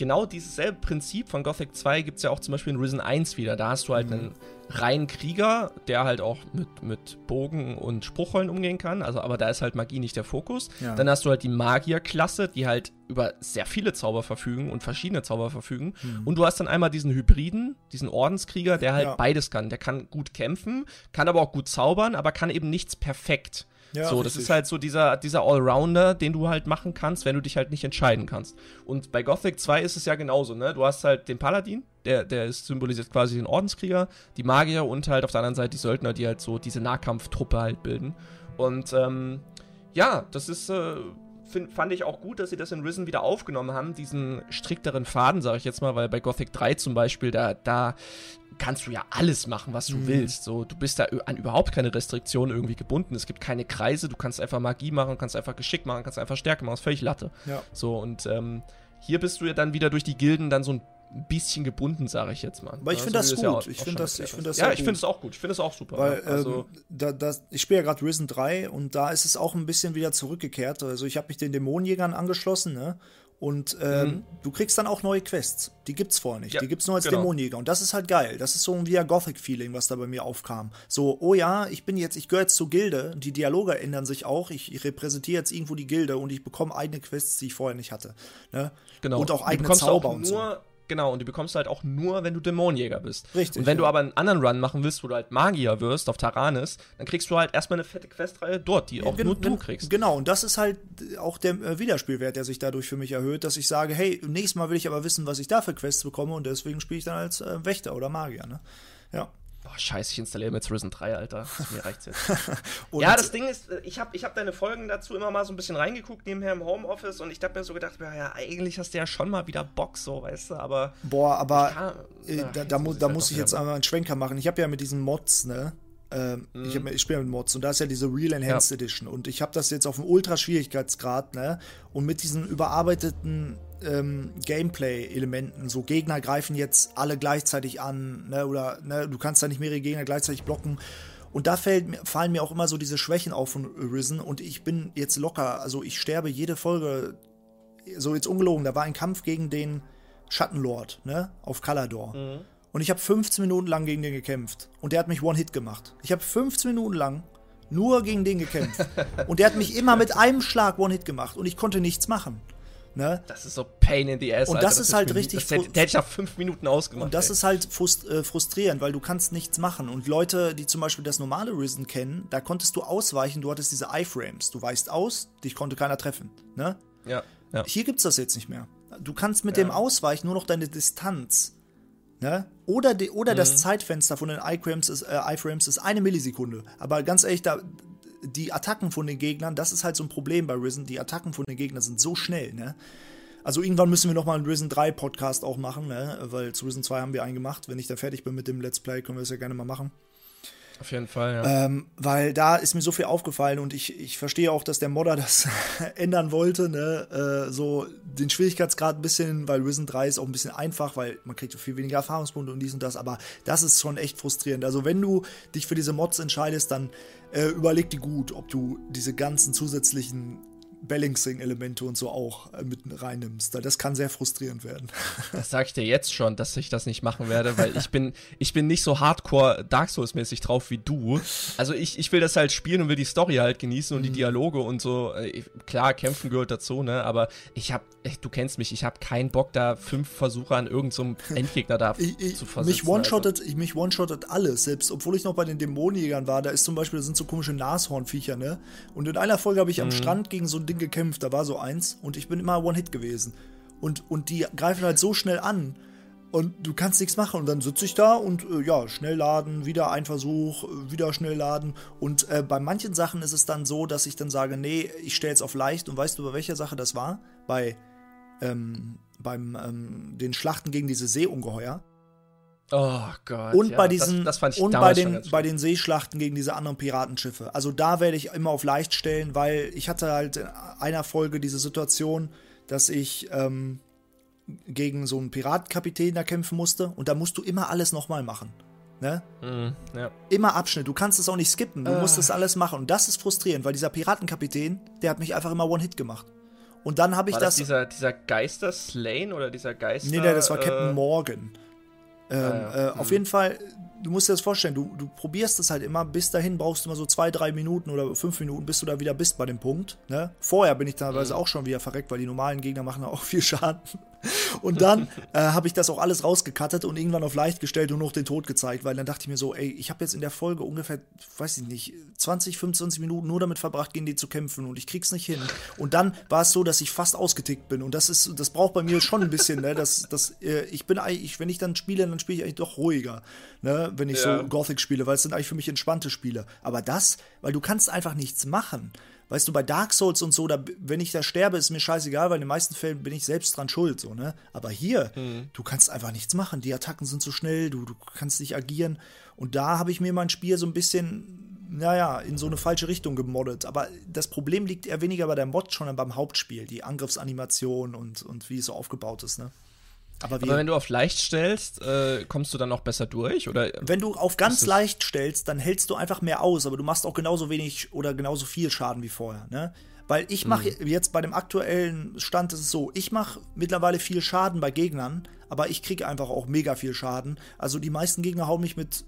genau dieses selbe Prinzip von Gothic 2 gibt es ja auch zum Beispiel in Risen 1 wieder. Da hast du halt mhm. einen reinen Krieger, der halt auch mit, mit Bogen und Spruchrollen umgehen kann. Also, aber da ist halt Magie nicht der Fokus. Ja. Dann hast du halt die Magierklasse, die halt über sehr viele Zauber verfügen und verschiedene Zauber verfügen. Mhm. Und du hast dann einmal diesen Hybriden, diesen Ordenskrieger, der halt ja. beides kann. Der kann gut kämpfen, kann aber auch gut zaubern, aber kann eben nichts perfekt. Ja, so, das ist halt so dieser, dieser Allrounder, den du halt machen kannst, wenn du dich halt nicht entscheiden kannst. Und bei Gothic 2 ist es ja genauso, ne? Du hast halt den Paladin, der, der ist symbolisiert quasi den Ordenskrieger, die Magier und halt auf der anderen Seite die Söldner, die halt so diese Nahkampftruppe halt bilden. Und ähm, ja, das ist, äh, find, fand ich auch gut, dass sie das in Risen wieder aufgenommen haben, diesen strikteren Faden, sage ich jetzt mal, weil bei Gothic 3 zum Beispiel, da, da kannst du ja alles machen, was du mhm. willst. So, du bist da an überhaupt keine Restriktionen irgendwie gebunden. Es gibt keine Kreise, du kannst einfach Magie machen, kannst einfach Geschick machen, kannst einfach Stärke machen, ist völlig Latte. Ja. So, und ähm, hier bist du ja dann wieder durch die Gilden dann so ein bisschen gebunden, sage ich jetzt mal. Aber ich finde das gut. Ja ich finde das, ich find das Ja, ich finde es auch gut. Ich finde es auch super. Weil, also, ähm, da, da, ich spiele ja gerade Risen 3 und da ist es auch ein bisschen wieder zurückgekehrt. Also ich habe mich den Dämonenjägern angeschlossen, ne? Und ähm, mhm. du kriegst dann auch neue Quests. Die gibt's vorher nicht. Ja, die gibt's nur als genau. Dämonenjäger. Und das ist halt geil. Das ist so ein via Gothic-Feeling, was da bei mir aufkam. So, oh ja, ich bin jetzt, ich gehöre jetzt zur Gilde. Die Dialoge ändern sich auch. Ich, ich, repräsentiere jetzt irgendwo die Gilde und ich bekomme eigene Quests, die ich vorher nicht hatte. Ne? Genau. Und auch eigene Zauber auch und so. Genau, und die bekommst du halt auch nur, wenn du Dämonenjäger bist. Richtig. Und wenn ja. du aber einen anderen Run machen willst, wo du halt Magier wirst auf Taranis, dann kriegst du halt erstmal eine fette Questreihe dort, die auch Gen- nur du gen- kriegst. Genau, und das ist halt auch der äh, Wiederspielwert, der sich dadurch für mich erhöht, dass ich sage, hey, nächstes Mal will ich aber wissen, was ich da für Quests bekomme und deswegen spiele ich dann als äh, Wächter oder Magier, ne? Ja. Boah, scheiße, ich installiere mir jetzt Risen 3, Alter. Mir reicht's jetzt. (laughs) Ja, das Ding ist, äh, ich habe ich hab deine Folgen dazu immer mal so ein bisschen reingeguckt, nebenher im Homeoffice, und ich hab mir so gedacht, ja, ja, eigentlich hast du ja schon mal wieder Bock, so, weißt du, aber. Boah, aber Ja, äh, ja, da, da, mu muss da ich halt muss doch ich jetzt einmal einen Schwenker machen. Ich habe ja mit diesen Mods, ne? Ähm, Ich, hab- ich spiele mit Mods und da ist ja diese Real Enhanced Edition und ich habe das jetzt auf dem Ultra-Schwierigkeitsgrad, ne? Und mit diesen überarbeiteten ähm, Gameplay-Elementen, so Gegner greifen jetzt alle gleichzeitig an, ne? Oder ne, du kannst da nicht mehrere Gegner gleichzeitig blocken. Und da fällt, fallen mir auch immer so diese Schwächen auf von Risen und ich bin jetzt locker, also ich sterbe jede Folge so jetzt ungelogen, da war ein Kampf gegen den Schattenlord, ne, auf Kalador. Und ich habe 15 Minuten lang gegen den gekämpft. Und der hat mich One-Hit gemacht. Ich habe 15 Minuten lang nur gegen den gekämpft. (laughs) und der hat mich immer mit einem Schlag One-Hit gemacht. Und ich konnte nichts machen. Ne? Das ist so Pain in the Ass. Und Alter. das ist halt richtig Das hätte, fru- der hätte ich nach fünf Minuten ausgemacht. Und das ey. ist halt frust äh, frustrierend, weil du kannst nichts machen. Und Leute, die zum Beispiel das normale Risen kennen, da konntest du ausweichen, du hattest diese Iframes. Du weichst aus, dich konnte keiner treffen. Ne? Ja, ja. Hier gibt's das jetzt nicht mehr. Du kannst mit dem Ausweichen nur noch deine Distanz. Ne? Oder, die, oder das Zeitfenster von den iFrames ist, äh, iFrames ist eine Millisekunde. Aber ganz ehrlich, da, die Attacken von den Gegnern, das ist halt so ein Problem bei Risen. Die Attacken von den Gegnern sind so schnell. Ne? Also irgendwann müssen wir noch mal einen Risen 3 Podcast auch machen, ne? weil zu Risen 2 haben wir einen gemacht. Wenn ich da fertig bin mit dem Let's Play, können wir das ja gerne mal machen. Auf jeden Fall, ja. Ähm, weil da ist mir so viel aufgefallen und ich, ich verstehe auch, dass der Modder (laughs) das ändern wollte, ne? Äh, so den Schwierigkeitsgrad ein bisschen, weil Risen 3 ist auch ein bisschen einfach, weil man kriegt so viel weniger Erfahrungspunkte und dies und das, aber das ist schon echt frustrierend. Also wenn du dich für diese Mods entscheidest, dann äh, überleg dir gut, ob du diese ganzen zusätzlichen Balancing-Elemente und so auch äh, mit reinnimmst. Das kann sehr frustrierend werden. (laughs) Das sag ich dir jetzt schon, dass ich das nicht machen werde, weil ich bin, ich bin nicht so hardcore Dark Souls-mäßig drauf wie du. Also ich, ich will das halt spielen und will die Story halt genießen und die Dialoge und so. Äh, Klar, kämpfen gehört dazu, ne? Aber ich hab, echt, du kennst mich, ich hab keinen Bock, da fünf Versuche an irgendeinem (laughs) Endgegner da Ich, ich, zu versetzen. mich one-shottet, ich mich one-shottet alles, selbst obwohl ich noch bei den Dämonenjägern war, da ist zum Beispiel, da sind so komische Nashornviecher, ne? Und in einer Folge habe ich Mhm. am Strand gegen so ein Ding gekämpft, da war so eins und ich bin immer One-Hit gewesen. Und, und die greifen halt so schnell an und du kannst nichts machen. Und dann sitze ich da und äh, ja, schnell laden, wieder ein Versuch, äh, wieder schnell laden. Und äh, bei manchen Sachen ist es dann so, dass ich dann sage, nee, ich stelle jetzt auf leicht. Und weißt du, bei welcher Sache das war? Bei ähm, beim ähm, den Schlachten gegen diese Seeungeheuer. Oh Gott. Und ja, bei diesen das, das und bei den, bei den Seeschlachten gegen diese anderen Piratenschiffe. Also da werde ich immer auf leicht stellen, weil ich hatte halt in einer Folge diese Situation, dass ich ähm, gegen so einen Piratenkapitän da kämpfen musste und da musst du immer alles nochmal machen. Ne? Mhm, ja. Immer Abschnitt. Du kannst es auch nicht skippen. Du musst Ah. das alles machen. Und das ist frustrierend, weil dieser Piratenkapitän, der hat mich einfach immer One-Hit gemacht. Und dann habe ich War das, das. dieser, dieser Geister Slane oder dieser Geister? Nee, nee, das war Captain äh, Morgan. Ähm, Ah, ja. äh, auf jeden Fall, du musst dir das vorstellen, du, du probierst es halt immer, bis dahin brauchst du immer so zwei, drei Minuten oder fünf Minuten, bis du da wieder bist bei dem Punkt. Ne? Vorher bin ich teilweise Mhm. auch schon wieder verreckt, weil die normalen Gegner machen auch (laughs) viel Schaden. (laughs) Und dann äh, habe ich das auch alles rausgekattet und irgendwann auf leicht gestellt und noch den Tod gezeigt, weil dann dachte ich mir so, ey, ich habe jetzt in der Folge ungefähr, weiß ich nicht, 20, 25 Minuten nur damit verbracht, gegen die zu kämpfen und ich krieg's nicht hin. Und dann war es so, dass ich fast ausgetickt bin und das ist, das braucht bei mir schon ein bisschen, ne, dass, dass äh, ich bin eigentlich, wenn ich dann spiele, dann spiele ich eigentlich doch ruhiger, ne, wenn ich Ja. so Gothic spiele, weil es sind eigentlich für mich entspannte Spiele. Aber das, weil du kannst einfach nichts machen. Weißt du, bei Dark Souls und so, da, wenn ich da sterbe, ist mir scheißegal, weil in den meisten Fällen bin ich selbst dran schuld, so, ne? Aber hier, du kannst einfach nichts machen. Die Attacken sind so schnell, du, du kannst nicht agieren. Und da habe ich mir mein Spiel so ein bisschen, naja, in so eine falsche Richtung gemoddet. Aber das Problem liegt eher weniger bei der Mod, sondern beim Hauptspiel, die Angriffsanimation und, und wie es so aufgebaut ist, ne? Aber, Aber wenn du auf leicht stellst, äh, kommst du dann noch besser durch? Oder Wenn du auf ganz leicht stellst, dann hältst du einfach mehr aus, aber du machst auch genauso wenig oder genauso viel Schaden wie vorher, ne? Weil ich mache Mhm. jetzt bei dem aktuellen Stand ist es so, ich mache mittlerweile viel Schaden bei Gegnern, aber ich kriege einfach auch mega viel Schaden. Also die meisten Gegner hauen mich mit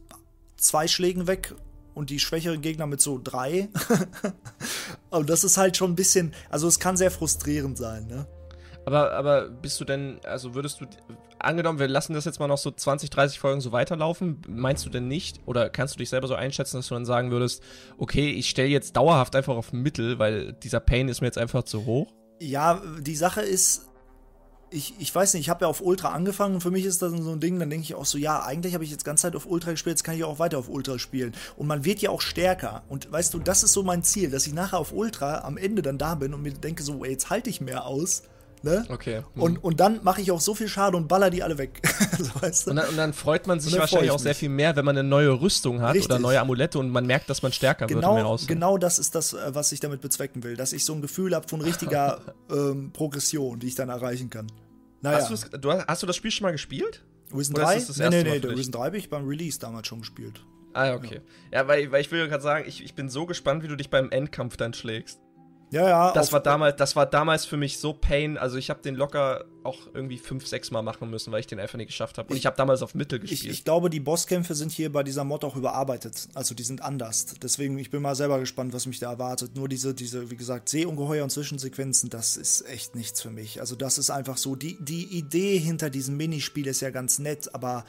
zwei Schlägen weg und die schwächeren Gegner mit so drei. (laughs) und das ist halt schon ein bisschen, also es kann sehr frustrierend sein, ne? Aber, aber bist du denn, also würdest du angenommen, wir lassen das jetzt mal noch so 20, 30 Folgen so weiterlaufen, meinst du denn nicht, oder kannst du dich selber so einschätzen, dass du dann sagen würdest, okay, ich stelle jetzt dauerhaft einfach auf Mittel, weil dieser Pain ist mir jetzt einfach zu hoch? Ja, die Sache ist, ich, ich weiß nicht, ich habe ja auf Ultra angefangen und für mich ist das so ein Ding, dann denke ich auch so, ja, eigentlich habe ich jetzt ganze Zeit auf Ultra gespielt, jetzt kann ich auch weiter auf Ultra spielen. Und man wird ja auch stärker. Und weißt du, das ist so mein Ziel, dass ich nachher auf Ultra am Ende dann da bin und mir denke so, ey, jetzt halte ich mehr aus. Ne? Okay. Hm. Und, und dann mache ich auch so viel Schade und baller die alle weg. (laughs) so, weißt du? und, dann, und, dann, freut man sich wahrscheinlich auch sehr viel mehr, wenn man eine neue Rüstung hat Richtig. oder neue Amulette und man merkt, dass man stärker genau, wird und aussieht. Genau das ist das, äh, was ich damit bezwecken will. Dass ich so ein Gefühl habe von richtiger (laughs) ähm, Progression, die ich dann erreichen kann. Naja. Hast, du, hast du das Spiel schon mal gespielt? Risen 3? Das das nee, nee, nee, Risen 3 habe ich beim Release damals schon gespielt. Ah, okay. Ja, ja weil, weil ich will gerade sagen, ich, ich bin so gespannt, wie du dich beim Endkampf dann schlägst. Ja, ja. Das war damals, das war damals für mich so Pain. Also ich habe den locker auch irgendwie fünf, sechs Mal machen müssen, weil ich den einfach nicht geschafft habe. Und ich, ich habe damals auf Mittel gespielt. Ich, ich, glaube, die Bosskämpfe sind hier bei dieser Mod auch überarbeitet. Also die sind anders. Deswegen, ich bin mal selber gespannt, was mich da erwartet. Nur diese, diese, wie gesagt, Seeungeheuer und Zwischensequenzen, das ist echt nichts für mich. Also das ist einfach so. Die, die Idee hinter diesem Minispiel ist ja ganz nett, aber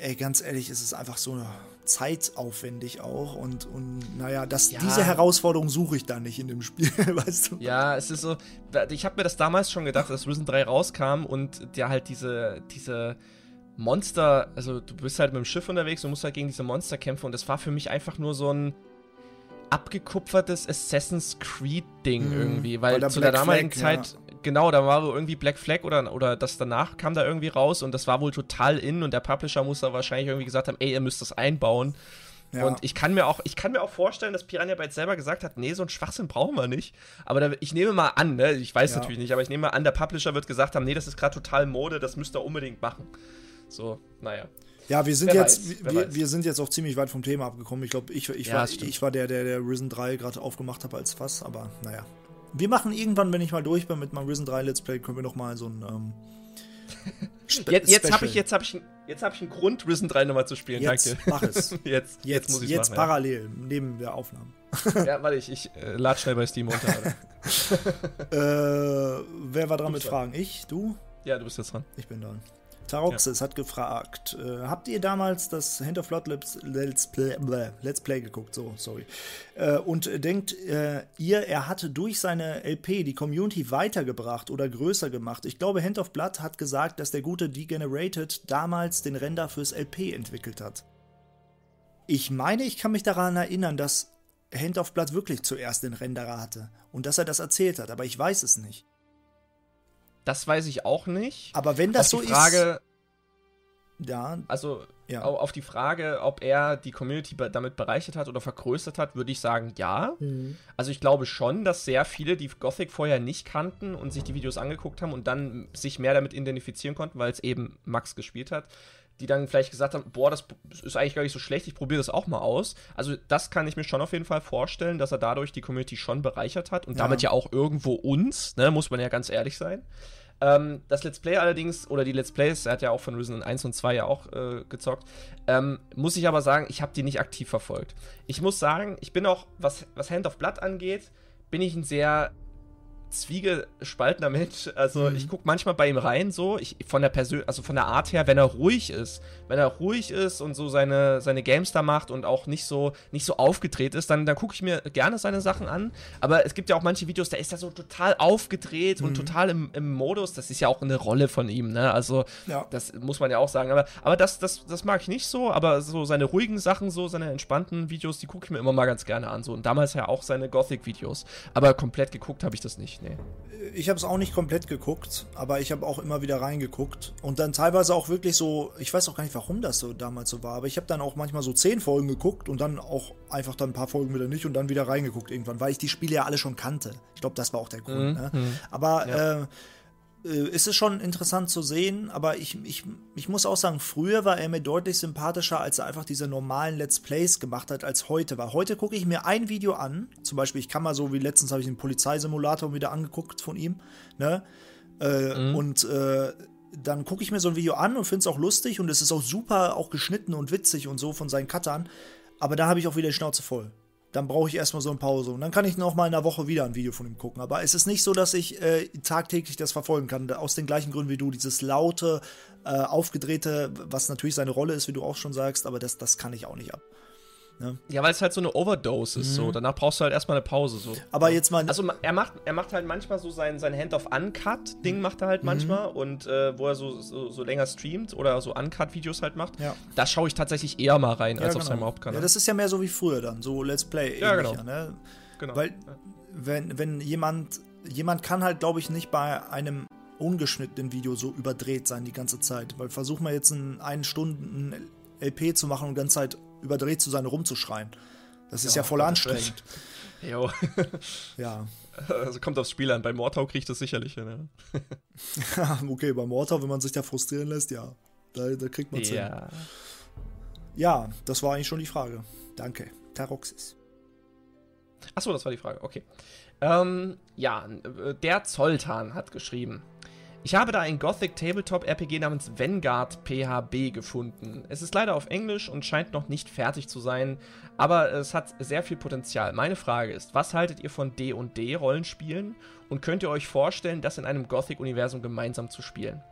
ey, ganz ehrlich, ist es einfach so zeitaufwendig auch und, und naja, das, ja. diese Herausforderung suche ich da nicht in dem Spiel, (laughs) weißt du? Ja, es ist so, ich habe mir das damals schon gedacht, als Risen 3 rauskam und der halt diese, diese Monster, also du bist halt mit dem Schiff unterwegs und musst halt gegen diese Monster kämpfen und das war für mich einfach nur so ein abgekupfertes Assassin's Creed-Ding mhm, irgendwie, weil, weil zu der damaligen Flag, Zeit, genau, da war irgendwie Black Flag oder, oder das danach kam da irgendwie raus und das war wohl total in und der Publisher muss da wahrscheinlich irgendwie gesagt haben, ey, ihr müsst das einbauen. Ja. Und ich kann mir auch, ich kann mir auch vorstellen, dass Piranha Bytes selber gesagt hat, nee, so ein Schwachsinn brauchen wir nicht. Aber da, ich nehme mal an, ne, ich weiß ja. natürlich nicht, aber ich nehme mal an, der Publisher wird gesagt haben, nee, das ist gerade total Mode, das müsst ihr unbedingt machen. So, naja. Ja, wir sind wer jetzt, weiß, wir, wir, sind jetzt auch ziemlich weit vom Thema abgekommen. Ich glaube, ich, ich, ja, war, ich war der, der, der Risen 3 gerade aufgemacht hat als Fass, aber naja. Wir machen irgendwann, wenn ich mal durch bin mit meinem Risen 3 Let's Play, können wir noch mal so ein ähm, (laughs) jetzt, jetzt habe ich, jetzt hab ich, jetzt hab ich einen Grund, Risen 3 nochmal zu spielen. Jetzt Danke. mach es. (laughs) jetzt, jetzt, jetzt muss ich Jetzt machen, parallel, ja. neben der Aufnahme. (laughs) ja, warte, ich, ich äh, lade schnell bei Steam runter. äh, wer war dran mit Fragen? Ich? Du? Ja, du bist jetzt dran. Ich bin dran. Taroxis ja. hat gefragt, äh, habt ihr damals das Hand of Blood Let's Play, Let's Play geguckt? So, sorry. Äh, und denkt äh, ihr, er hatte durch seine LP die Community weitergebracht oder größer gemacht? Ich glaube, Hand of Blood hat gesagt, dass der gute Degenerated damals den Render fürs LP entwickelt hat. Ich meine, ich kann mich daran erinnern, dass Hand of Blood wirklich zuerst den Renderer hatte und dass er das erzählt hat, aber ich weiß es nicht. Das weiß ich auch nicht. Aber wenn das auf so Frage, ist. Ja. Also ja. auf die Frage, ob er die Community damit bereichert hat oder vergrößert hat, würde ich sagen, ja. Mhm. Also ich glaube schon, dass sehr viele, die Gothic vorher nicht kannten und sich die Videos angeguckt haben und dann sich mehr damit identifizieren konnten, weil es eben Max gespielt hat, die dann vielleicht gesagt haben, boah, das ist eigentlich gar nicht so schlecht, ich probiere das auch mal aus. Also das kann ich mir schon auf jeden Fall vorstellen, dass er dadurch die Community schon bereichert hat und ja. damit ja auch irgendwo uns, ne, muss man ja ganz ehrlich sein. Ähm, das Let's Play allerdings, oder die Let's Plays, er hat ja auch von Risen 1 und 2 ja auch äh, gezockt, ähm, muss ich aber sagen, ich habe die nicht aktiv verfolgt. Ich muss sagen, ich bin auch, was, was Hand of Blood angeht, bin ich ein sehr zwiegespaltener Mensch. Also mhm. ich gucke manchmal bei ihm rein, so, ich, von der Persön also von der Art her, wenn er ruhig ist, wenn er ruhig ist und so seine, seine Games da macht und auch nicht so, nicht so aufgedreht ist, dann, dann gucke ich mir gerne seine Sachen an. Aber es gibt ja auch manche Videos, da ist er so total aufgedreht mhm. und total im, im Modus. Das ist ja auch eine Rolle von ihm, ne? Also, ja. das muss man ja auch sagen. Aber, aber das, das, das mag ich nicht so, aber so seine ruhigen Sachen, so seine entspannten Videos, die gucke ich mir immer mal ganz gerne an. So. Und damals ja auch seine Gothic-Videos. Aber komplett geguckt habe ich das nicht nee. Ich habe es auch nicht komplett geguckt, aber ich habe auch immer wieder reingeguckt. Und dann teilweise auch wirklich so, ich weiß auch gar nicht, warum das so damals so war, aber ich habe dann auch manchmal so zehn Folgen geguckt und dann auch einfach dann ein paar Folgen wieder nicht und dann wieder reingeguckt irgendwann, weil ich die Spiele ja alle schon kannte. Ich glaube, das war auch der Grund. Mhm. Ne? Mhm. Aber ja. äh, ist es schon interessant zu sehen, aber ich, ich, ich muss auch sagen, früher war er mir deutlich sympathischer, als er einfach diese normalen Let's Plays gemacht hat, als heute war. Heute gucke ich mir ein Video an, zum Beispiel, ich kann mal so wie letztens habe ich den Polizeisimulator wieder angeguckt von ihm, ne? Äh, mhm. Und äh, dann gucke ich mir so ein Video an und finde es auch lustig und es ist auch super auch geschnitten und witzig und so von seinen Cuttern, aber da habe ich auch wieder die Schnauze voll. Dann brauche ich erstmal so eine Pause. Und dann kann ich noch mal in einer Woche wieder ein Video von ihm gucken. Aber es ist nicht so, dass ich äh, tagtäglich das verfolgen kann. Aus den gleichen Gründen wie du. Dieses laute, äh, aufgedrehte, was natürlich seine Rolle ist, wie du auch schon sagst, aber das, das kann ich auch nicht ab. Ne? Ja, weil es halt so eine Overdose ist. Mhm. So. Danach brauchst du halt erstmal eine Pause. So. Aber jetzt mal. Also er macht, er macht halt manchmal so sein, sein Hand-of-Uncut-Ding mhm. macht er halt mhm. manchmal und äh, wo er so, so, so, länger streamt oder so Uncut-Videos halt macht. Ja. Da schaue ich tatsächlich eher mal rein ja, als genau. auf seinem Hauptkanal. Ja, das ist ja mehr so wie früher dann, so Let's Play. Ja, genau. Ne? genau. Weil, wenn, wenn jemand, jemand kann halt, glaube ich, nicht bei einem ungeschnittenen Video so überdreht sein die ganze Zeit. Weil versuch mal jetzt einen, einen Stunden LP zu machen und die ganze Zeit überdreht zu sein, rumzuschreien. Das ist ja, ja voll anstrengend. (laughs) Jo. ja. (laughs) Also kommt aufs Spiel an. Bei Mortau kriegt das sicherlich hin. (laughs) Ja. okay, bei Mortau, wenn man sich da frustrieren lässt, ja. Da, da kriegt man es ja. hin. Ja, das war eigentlich schon die Frage. Danke. Taroxis. Achso, das war die Frage. Okay. Ähm, ja, der Zoltan hat geschrieben. Ich habe da ein Gothic Tabletop RPG namens Vanguard PHB gefunden. Es ist leider auf Englisch und scheint noch nicht fertig zu sein, aber es hat sehr viel Potenzial. Meine Frage ist, was haltet ihr von D&D Rollenspielen und könnt ihr euch vorstellen, das in einem Gothic Universum gemeinsam zu spielen?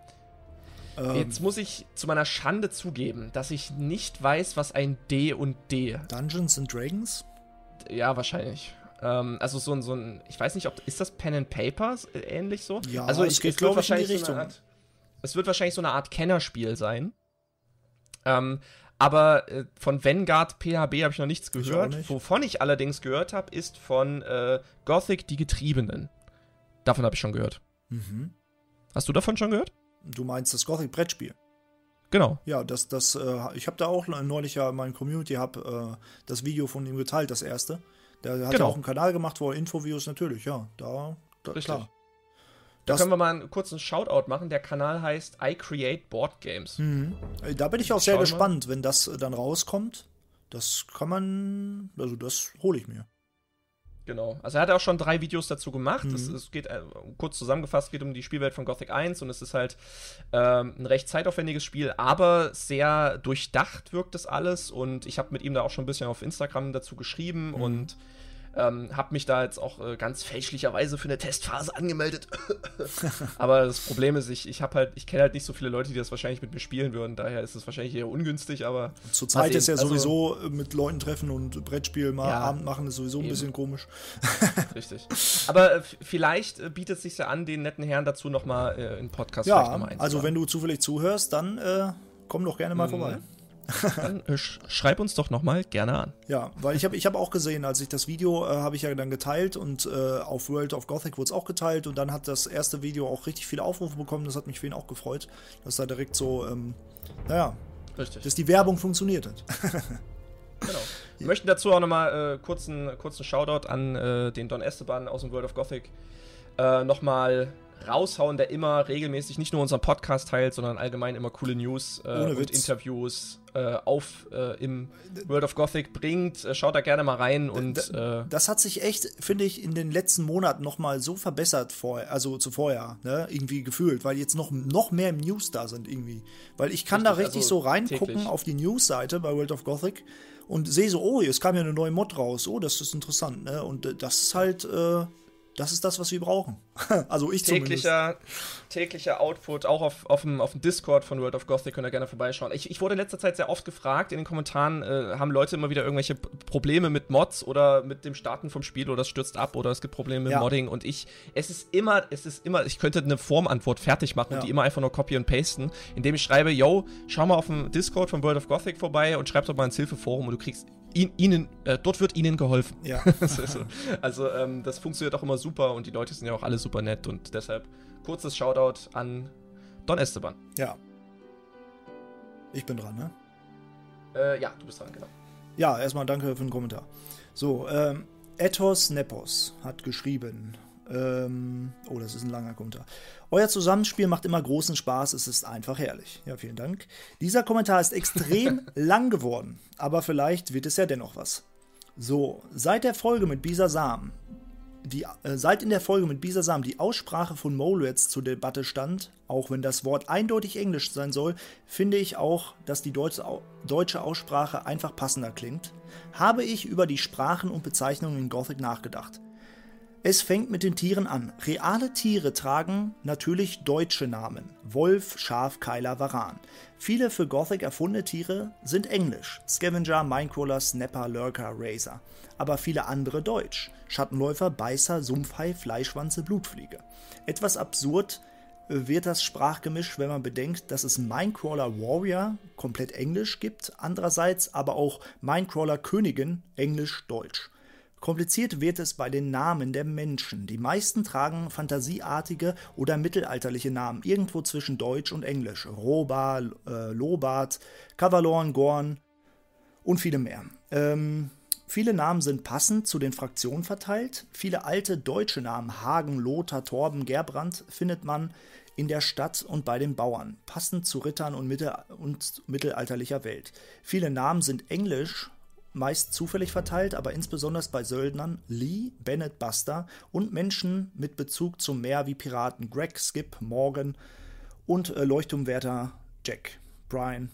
Ähm, Jetzt muss ich zu meiner Schande zugeben, dass ich nicht weiß, was ein D&D Dungeons and Dragons? Ja, wahrscheinlich. Ähm, also so ein, so ein, ich weiß nicht, ob ist das Pen and Papers äh, ähnlich so? Ja, also ich, es geht, glaube ich, in die Richtung. So Art, es wird wahrscheinlich so eine Art Kennerspiel sein. Ähm, aber äh, von Vanguard PHB habe ich noch nichts gehört. Nicht. Wovon ich allerdings gehört habe, ist von äh, Gothic die Getriebenen. Davon habe ich schon gehört. Mhm. Hast du davon schon gehört? Du meinst das Gothic Brettspiel? Genau. Ja, das, das, äh, ich habe da auch neulich ja in meinem Community hab, äh, das Video von ihm geteilt, das erste. Der hat genau. ja auch einen Kanal gemacht, wo er Infovideos natürlich, ja, da, da Richtig. klar. Da können wir mal einen kurzen Shoutout machen. Der Kanal heißt I Create Board Games. Mhm. Da bin ich auch sehr Schauen gespannt, mal. wenn das dann rauskommt. Das kann man, also das hole ich mir. Genau. Also er hat auch schon drei Videos dazu gemacht. Mhm. Es, es, geht, äh, kurz zusammengefasst, geht um die Spielwelt von Gothic 1 und es ist halt ähm, ein recht zeitaufwendiges Spiel, aber sehr durchdacht wirkt das alles und ich habe mit ihm da auch schon ein bisschen auf Instagram dazu geschrieben mhm. und ähm, hab mich da jetzt auch äh, ganz fälschlicherweise für eine Testphase angemeldet. (laughs) Aber das Problem ist, ich, ich habe halt, ich kenne halt nicht so viele Leute, die das wahrscheinlich mit mir spielen würden. Daher ist es wahrscheinlich eher ungünstig, aber. Zurzeit ist ja also, sowieso äh, mit Leuten treffen und Brettspiel mal ja, Abend machen, ist sowieso ein eben. bisschen komisch. (laughs) Richtig. Aber äh, vielleicht äh, bietet es sich ja an, den netten Herrn dazu nochmal äh, in Podcast ja, Also wenn du zufällig zuhörst, dann äh, komm doch gerne mal mhm. vorbei. (laughs) Dann äh, schreib uns doch nochmal gerne an. Ja, weil ich habe ich hab auch gesehen, als ich das Video äh, habe ich ja dann geteilt und äh, auf World of Gothic wurde es auch geteilt und dann hat das erste Video auch richtig viele Aufrufe bekommen. Das hat mich für ihn auch gefreut, dass da direkt so, ähm, naja, richtig. dass die Werbung funktioniert hat. (laughs) genau. Wir möchten dazu auch nochmal äh, kurzen, kurzen Shoutout an äh, den Don Esteban aus dem World of Gothic äh, nochmal raushauen, der immer regelmäßig nicht nur unseren Podcast teilt, sondern allgemein immer coole News äh, und Interviews auf äh, im World of Gothic bringt. Äh, schaut da gerne mal rein und äh, das hat sich echt, finde ich, in den letzten Monaten noch mal so verbessert vor, also zu vorher, ne? irgendwie gefühlt, weil jetzt noch noch mehr News da sind irgendwie, weil ich kann richtig, da richtig also so reingucken täglich. auf die News-Seite bei World of Gothic und sehe so, oh, es kam ja eine neue Mod raus, oh, das ist interessant, ne? Und äh, das ist halt das ist das, was wir brauchen. (laughs) also ich täglicher, zumindest. Täglicher Output, auch auf, auf, dem, auf dem Discord von World of Gothic könnt ihr gerne vorbeischauen. Ich, ich wurde in letzter Zeit sehr oft gefragt, in den Kommentaren äh, haben Leute immer wieder irgendwelche Probleme mit Mods oder mit dem Starten vom Spiel oder es stürzt ab oder es gibt Probleme mit ja. Modding und ich, es ist immer, es ist immer, ich könnte eine Formantwort fertig machen ja. und die immer einfach nur copy und pasten, indem ich schreibe, yo, schau mal auf dem Discord von World of Gothic vorbei und schreib doch mal ins Hilfeforum und du kriegst ihnen, äh, dort wird ihnen geholfen. Ja. (laughs) also, also ähm, das funktioniert auch immer super und die Leute sind ja auch alle super nett und deshalb kurzes Shoutout an Don Esteban. Ja. Ich bin dran, ne? Äh, ja, du bist dran, genau. Ja, erstmal danke für den Kommentar. So, ähm, Ethos Nepos hat geschrieben. Ähm, oh, das ist ein langer Kommentar. Euer Zusammenspiel macht immer großen Spaß, es ist einfach herrlich. Ja, vielen Dank. Dieser Kommentar ist extrem (laughs) lang geworden, aber vielleicht wird es ja dennoch was. So, seit der Folge mit Bisa Sam, die, äh, seit in der Folge mit Bisasam die Aussprache von Molreds zur Debatte stand, auch wenn das Wort eindeutig Englisch sein soll, finde ich auch, dass die deutsche, deutsche Aussprache einfach passender klingt, habe ich über die Sprachen und Bezeichnungen in Gothic nachgedacht. Es fängt mit den Tieren an. Reale Tiere tragen natürlich deutsche Namen. Wolf, Schaf, Keiler, Varan. Viele für Gothic erfundene Tiere sind englisch. Scavenger, Minecrawler, Snapper, Lurker, Razor. Aber viele andere deutsch. Schattenläufer, Beißer, Sumpfhai, Fleischwanze, Blutfliege. Etwas absurd wird das Sprachgemisch, wenn man bedenkt, dass es Minecrawler Warrior komplett englisch gibt, andererseits aber auch Minecrawler Königin englisch-deutsch. Kompliziert wird es bei den Namen der Menschen. Die meisten tragen fantasieartige oder mittelalterliche Namen, irgendwo zwischen Deutsch und Englisch. Roba, äh, Lobat, Kavalorn, Gorn und viele mehr. Ähm, viele Namen sind passend zu den Fraktionen verteilt. Viele alte deutsche Namen, Hagen, Lothar, Torben, Gerbrand, findet man in der Stadt und bei den Bauern, passend zu Rittern und, mittel und mittelalterlicher Welt. Viele Namen sind englisch meist zufällig verteilt, aber insbesondere bei Söldnern Lee, Bennett, Buster und Menschen mit Bezug zum Meer wie Piraten Greg, Skip, Morgan und äh, Leuchtturmwärter Jack, Brian.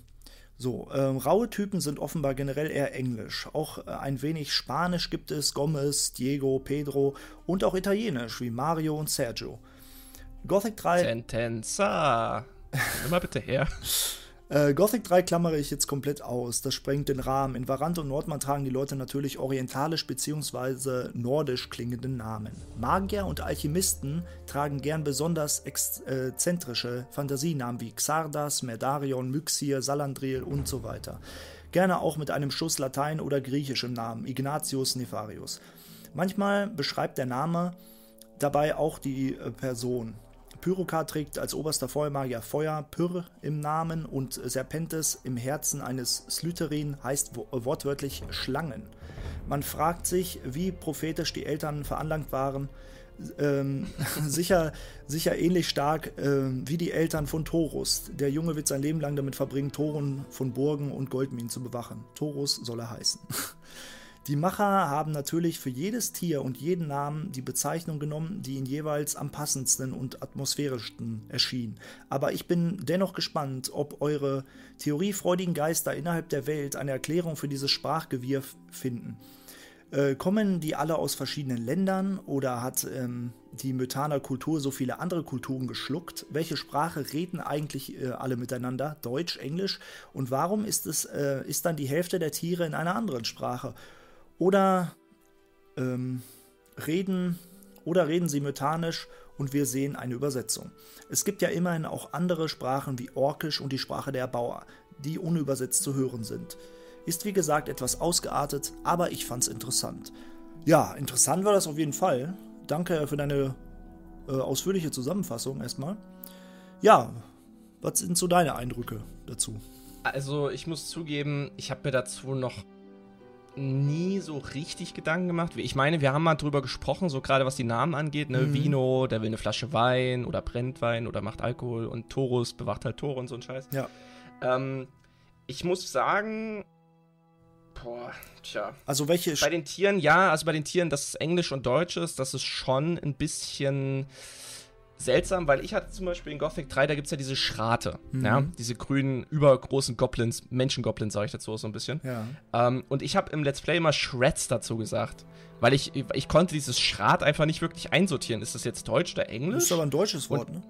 So, äh, raue Typen sind offenbar generell eher englisch. Auch äh, ein wenig Spanisch gibt es, Gomez, Diego, Pedro und auch Italienisch wie Mario und Sergio. Gothic 3. Sentenza. Immer bitte her. (laughs) Äh, Gothic 3 klammere ich jetzt komplett aus. Das sprengt den Rahmen. In Varant und Nordmann tragen die Leute natürlich orientalisch bzw. nordisch klingende Namen. Magier und Alchemisten tragen gern besonders exzentrische Fantasienamen wie Xardas, Merdarion, Myxir, Salandriel und so weiter. Gerne auch mit einem Schuss Latein oder griechischem Namen, Ignatius Nefarius. Manchmal beschreibt der Name dabei auch die äh, Person. Pyrokar trägt als oberster Feuermagier Feuer, Pyr im Namen und Serpentes im Herzen eines Slytherin heißt wortwörtlich Schlangen. Man fragt sich, wie prophetisch die Eltern veranlangt waren, ähm, (laughs) sicher, sicher ähnlich stark ähm, wie die Eltern von Torus. Der Junge wird sein Leben lang damit verbringen, Toren von Burgen und Goldminen zu bewachen. Torus soll er heißen. (laughs) Die Macher haben natürlich für jedes Tier und jeden Namen die Bezeichnung genommen, die ihnen jeweils am passendsten und atmosphärischsten erschien. Aber ich bin dennoch gespannt, ob eure theoriefreudigen Geister innerhalb der Welt eine Erklärung für dieses Sprachgewirr finden. Äh, kommen die alle aus verschiedenen Ländern oder hat ähm, die Mythaner Kultur so viele andere Kulturen geschluckt? Welche Sprache reden eigentlich äh, alle miteinander? Deutsch, Englisch? Und warum ist es äh, ist dann die Hälfte der Tiere in einer anderen Sprache? Oder ähm, reden oder reden simultanisch und wir sehen eine Übersetzung. Es gibt ja immerhin auch andere Sprachen wie Orkisch und die Sprache der Bauer, die unübersetzt zu hören sind. Ist wie gesagt etwas ausgeartet, aber ich fand's interessant. Ja, interessant war das auf jeden Fall. Danke für deine äh, ausführliche Zusammenfassung erstmal. Ja, was sind so deine Eindrücke dazu? Also, ich muss zugeben, ich habe mir dazu noch nie so richtig Gedanken gemacht. Ich meine, wir haben mal drüber gesprochen, so gerade was die Namen angeht, ne? Mhm. Vino, der will eine Flasche Wein oder brennt Wein oder macht Alkohol und Torus bewacht halt Tore und so ein Scheiß. Ja. Ähm, ich muss sagen, boah, tja. Also welche. Bei den Tieren, ja, also bei den Tieren, dass es Englisch und Deutsch ist, das ist schon ein bisschen seltsam, weil ich hatte zum Beispiel in Gothic 3, da gibt es ja diese Schrate, mhm. ja, diese grünen, übergroßen Goblins, Menschengoblins, sage ich dazu so ein bisschen. Ja. Ähm, und ich habe im Let's Play immer Shreds dazu gesagt, weil ich, ich konnte dieses Schrat einfach nicht wirklich einsortieren. Ist das jetzt Deutsch oder Englisch? Das ist aber ein deutsches Wort, und, ne?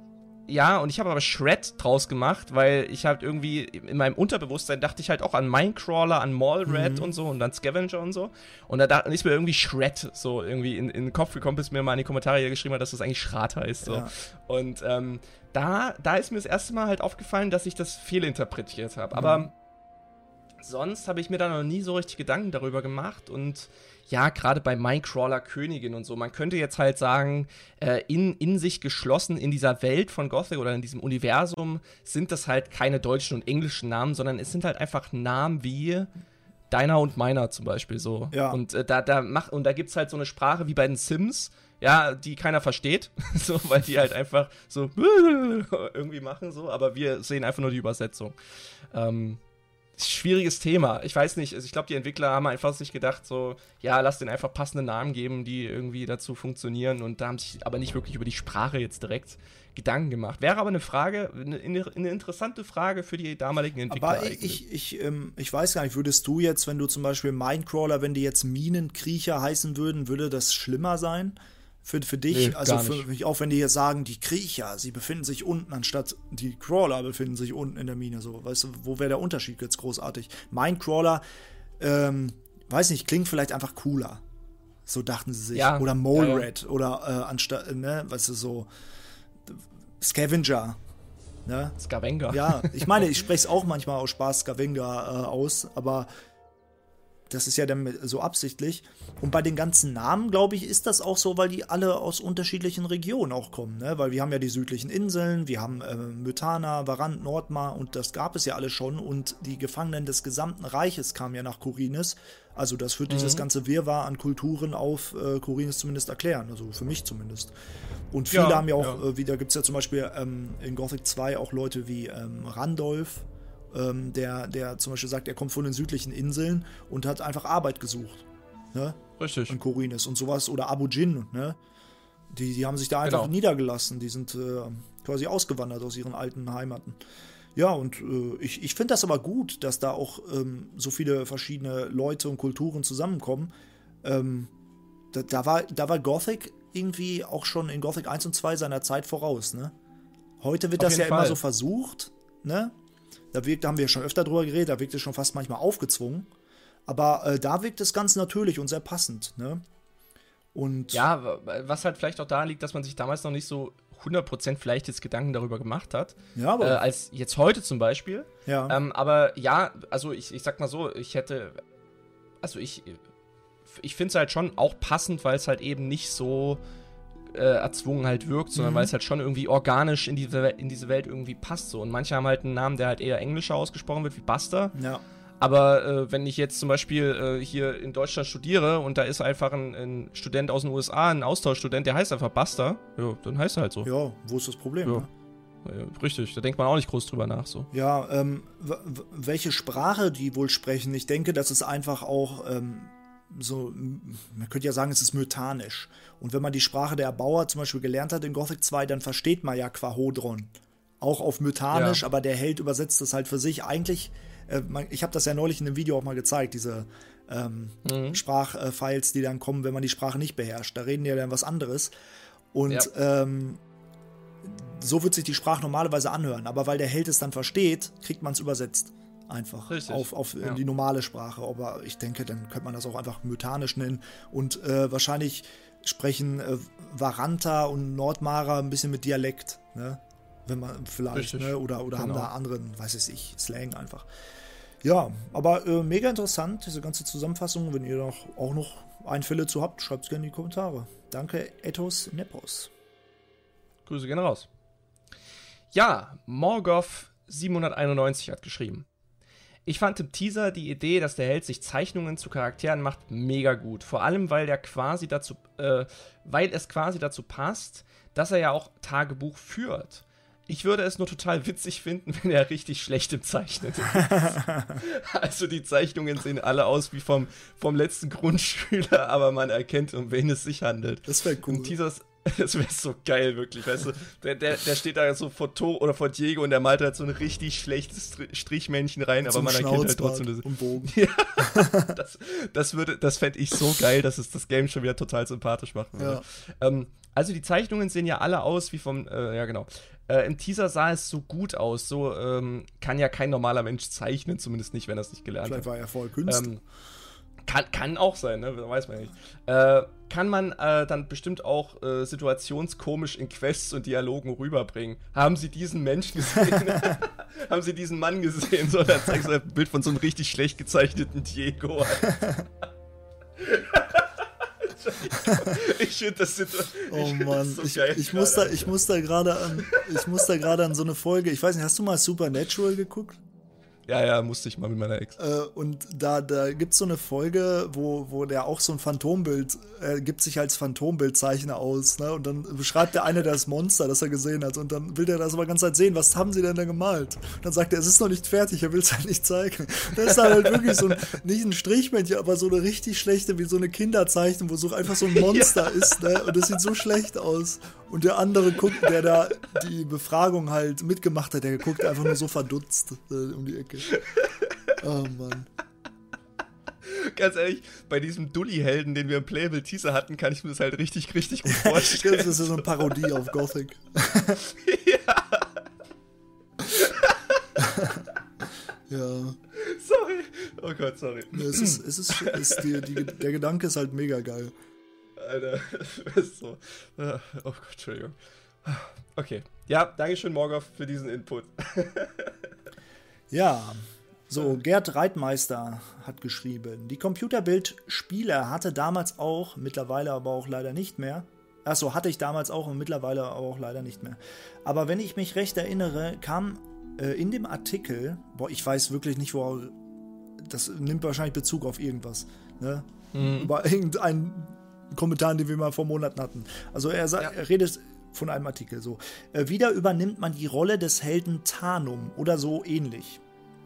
Ja, und ich habe aber Shred draus gemacht, weil ich halt irgendwie in meinem Unterbewusstsein dachte ich halt auch an Minecrawler, an Mallrat mhm. und so und an Scavenger und so. Und da dachte, ist mir irgendwie Shred so irgendwie in, in den Kopf gekommen, bis mir mal in die Kommentare geschrieben hat, dass das eigentlich Schrat heißt. So. Ja. Und ähm, da, da ist mir das erste Mal halt aufgefallen, dass ich das fehlinterpretiert habe. Mhm. Aber sonst habe ich mir da noch nie so richtig Gedanken darüber gemacht und ja, gerade bei Minecrawler Königin und so, man könnte jetzt halt sagen, äh, in, in sich geschlossen in dieser Welt von Gothic oder in diesem Universum sind das halt keine deutschen und englischen Namen, sondern es sind halt einfach Namen wie deiner und meiner zum Beispiel so. Ja. Und äh, da, da mach, und da gibt es halt so eine Sprache wie bei den Sims, ja, die keiner versteht, (laughs) so, weil die halt einfach so (laughs) irgendwie machen, so, aber wir sehen einfach nur die Übersetzung. Ähm, schwieriges Thema. Ich weiß nicht, also ich glaube, die Entwickler haben einfach sich gedacht, so, ja, lass den einfach passende Namen geben, die irgendwie dazu funktionieren und da haben sich aber nicht wirklich über die Sprache jetzt direkt Gedanken gemacht. Wäre aber eine Frage, eine, eine interessante Frage für die damaligen Entwickler. Aber ich, ich, ich, ähm, ich weiß gar nicht, würdest du jetzt, wenn du zum Beispiel Minecrawler, wenn die jetzt Minenkriecher heißen würden, würde das schlimmer sein? Für, für dich, nee, also für mich auch, wenn die jetzt sagen, die Kriecher, sie befinden sich unten, anstatt die Crawler befinden sich unten in der Mine, so, weißt du, wo wäre der Unterschied jetzt großartig? Minecrawler, ähm, weiß nicht, klingt vielleicht einfach cooler. So dachten sie sich. Ja, oder Mole ja, ja. oder äh, anstatt, ne, weißt du, so Scavenger. Ne? Scavenger. Ja, ich meine, ich spreche es auch manchmal aus Spaß Scavenger äh, aus, aber das ist ja dann so absichtlich. Und bei den ganzen Namen, glaube ich, ist das auch so, weil die alle aus unterschiedlichen Regionen auch kommen. Ne? Weil wir haben ja die südlichen Inseln, wir haben äh, Mythana, Varant, Nordmar und das gab es ja alle schon. Und die Gefangenen des gesamten Reiches kamen ja nach Korinis. Also das wird mhm. dieses ganze Wirrwarr an Kulturen auf äh, Korinis zumindest erklären. Also für mich zumindest. Und viele ja, haben ja auch, ja. äh, wieder gibt es ja zum Beispiel ähm, in Gothic 2 auch Leute wie ähm, Randolph, ähm, der, der zum Beispiel sagt, er kommt von den südlichen Inseln und hat einfach Arbeit gesucht. Ne? Richtig. In Korinis und sowas. Oder Abu Jin, ne? Die, die haben sich da einfach genau. niedergelassen. Die sind äh, quasi ausgewandert aus ihren alten Heimaten. Ja, und äh, ich, ich finde das aber gut, dass da auch ähm, so viele verschiedene Leute und Kulturen zusammenkommen. Ähm, da, da, war, da war Gothic irgendwie auch schon in Gothic 1 und 2 seiner Zeit voraus, ne? Heute wird Auf das ja Fall. immer so versucht, ne? Da, wirkt, da haben wir schon öfter drüber geredet, da wirkt es schon fast manchmal aufgezwungen. Aber äh, da wirkt es ganz natürlich und sehr passend, ne? Und ja, was halt vielleicht auch da liegt, dass man sich damals noch nicht so 100% vielleicht jetzt Gedanken darüber gemacht hat. Ja, aber. Äh, als jetzt heute zum Beispiel. Ja. Ähm, aber ja, also ich, ich sag mal so, ich hätte. Also ich. Ich finde es halt schon auch passend, weil es halt eben nicht so äh, erzwungen halt wirkt, sondern mhm. weil es halt schon irgendwie organisch in diese, in diese Welt irgendwie passt. So. Und manche haben halt einen Namen, der halt eher englischer ausgesprochen wird, wie Buster. Ja. Aber äh, wenn ich jetzt zum Beispiel äh, hier in Deutschland studiere und da ist einfach ein, ein, Student aus den USA, ein Austauschstudent, der heißt einfach Buster, ja, dann heißt er halt so. Ja, wo ist das Problem? Ja. Ne? Richtig, da denkt man auch nicht groß drüber nach. So. Ja, ähm, welche Sprache die wohl sprechen, ich denke, das ist einfach auch ähm, so, man könnte ja sagen, es ist mythanisch. Und wenn man die Sprache der Erbauer zum Beispiel gelernt hat in Gothic 2, dann versteht man ja Quahodron. Auch auf mythanisch, ja. aber der Held übersetzt das halt für sich. Eigentlich, äh, man, ich habe das ja neulich in einem Video auch mal gezeigt, diese ähm, mhm. Sprachfiles, die dann kommen, wenn man die Sprache nicht beherrscht. Da reden die ja dann was anderes. Und ja. ähm, so wird sich die Sprache normalerweise anhören. Aber weil der Held es dann versteht, kriegt man es übersetzt einfach Richtig. auf, auf ja. die normale Sprache. Aber ich denke, dann könnte man das auch einfach mythanisch nennen. Und äh, wahrscheinlich sprechen äh, Varanta und Nordmara ein bisschen mit Dialekt, ne? Wenn man vielleicht, ne? Oder, oder genau. haben da anderen, weiß ich, Slang einfach. Ja, aber äh, mega interessant, diese ganze Zusammenfassung. Wenn ihr noch, auch noch Einfälle zu habt, schreibt es gerne in die Kommentare. Danke, Ethos Nepos. Grüße gehen raus. Ja, Morgoth 791 hat geschrieben. Ich fand im Teaser die Idee, dass der Held sich Zeichnungen zu Charakteren macht, mega gut. Vor allem, weil der quasi dazu, äh, weil es quasi dazu passt, dass er ja auch Tagebuch führt. Ich würde es nur total witzig finden, (laughs) wenn er richtig schlecht im Zeichnen ist. (laughs) also die Zeichnungen sehen alle aus wie vom, vom letzten Grundschüler, aber man erkennt, um wen es sich handelt. Das wäre cool. Im Teaser, (laughs) Das wäre so geil, wirklich, weißt du? Der, der, der steht da so vor Tor oder vor Diego und der malt halt so ein richtig schlechtes Strichmännchen rein, aber man erkennt halt trotzdem das. Und Bogen. (laughs) Ja, das, das würde, das fände ich so geil, dass es das Game schon wieder total sympathisch würde. Ja. Ähm, also die Zeichnungen sehen ja alle aus wie vom, äh, ja genau. Äh, Im Teaser sah es so gut aus, so ähm, kann ja kein normaler Mensch zeichnen, zumindest nicht, wenn er es nicht gelernt Vielleicht hat. Vielleicht war er voll Künstler. Ähm, kann, kann auch sein, ne? weiß man nicht. Äh, kann man äh, dann bestimmt auch äh, situationskomisch in Quests und Dialogen rüberbringen. Haben Sie diesen Menschen gesehen? (laughs) Haben Sie diesen Mann gesehen? So, dann zeigst du ein Bild von so einem richtig schlecht gezeichneten Diego. (laughs) ich finde das, oh Mann, so ich, ich, muss da, ich muss da gerade an, ich muss da gerade an so eine Folge. Ich weiß nicht, hast du mal Supernatural geguckt? Ja, ja, musste ich mal mit meiner Ex. Äh, und da, da gibt es so eine Folge, wo, wo der auch so ein Phantombild, er gibt sich als Phantombildzeichner aus, ne? Und dann beschreibt der eine das Monster, das er gesehen hat. Und dann will der das aber ganz Zeit sehen, was haben sie denn da gemalt? Und dann sagt er, es ist noch nicht fertig, er will es halt nicht zeigen. Das ist halt wirklich so ein, nicht ein Strichmännchen, aber so eine richtig schlechte, wie so eine Kinderzeichnung, wo so einfach so ein Monster (laughs) ja. ist, ne? Und das sieht so schlecht aus. Und der andere guckt, der da die Befragung halt mitgemacht hat, der guckt einfach nur so verdutzt äh, um die Ecke. (laughs) Oh Mann. Ganz ehrlich, bei diesem Dully-Helden, den wir im Playable Teaser hatten, kann ich mir das halt richtig, richtig gut (laughs) vorstellen. das ist so eine Parodie (laughs) auf Gothic. ja. ja. Sorry. Oh Gott, sorry. Es ist, es ist, es ist die, die, der Gedanke ist halt mega geil. Alter, ist so. Oh Gott, Entschuldigung. Okay. Ja, Dankeschön, Morgoth, für diesen Input. Ja. So, Gerd Reitmeister hat geschrieben, die Computerbild-Spiele hatte damals auch, mittlerweile aber auch leider nicht mehr. Achso, hatte ich damals auch und mittlerweile aber auch leider nicht mehr. Aber wenn ich mich recht erinnere, kam äh, in dem Artikel, boah, ich weiß wirklich nicht, wo, das nimmt wahrscheinlich Bezug auf irgendwas, ne? Mhm. Über irgendeinen Kommentar, den wir mal vor Monaten hatten. Also er, ja. er redet von einem Artikel so. Äh, wieder übernimmt man die Rolle des Helden Tarnum oder so ähnlich.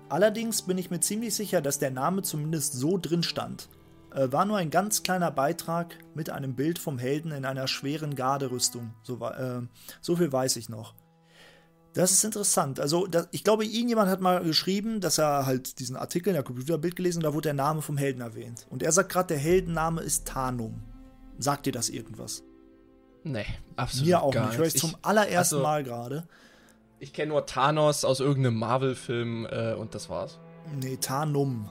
Allerdings bin ich mir ziemlich sicher, dass der Name zumindest so drin stand. Äh, war nur ein ganz kleiner Beitrag mit einem Bild vom Helden in einer schweren Garderüstung. So, äh, so viel weiß ich noch. Das ist interessant. Also, das, ich glaube, irgendjemand hat mal geschrieben, dass er halt diesen Artikel in der Computerbild gelesen und da wurde der Name vom Helden erwähnt. Und er sagt gerade, der Heldenname ist Tarnum. Sagt dir das irgendwas? Nee, absolut Mir auch nicht. Ich höre es zum allerersten also, Mal gerade. Ich kenne nur Thanos aus irgendeinem Marvel-Film äh, und das war's. Nee, Tarnum.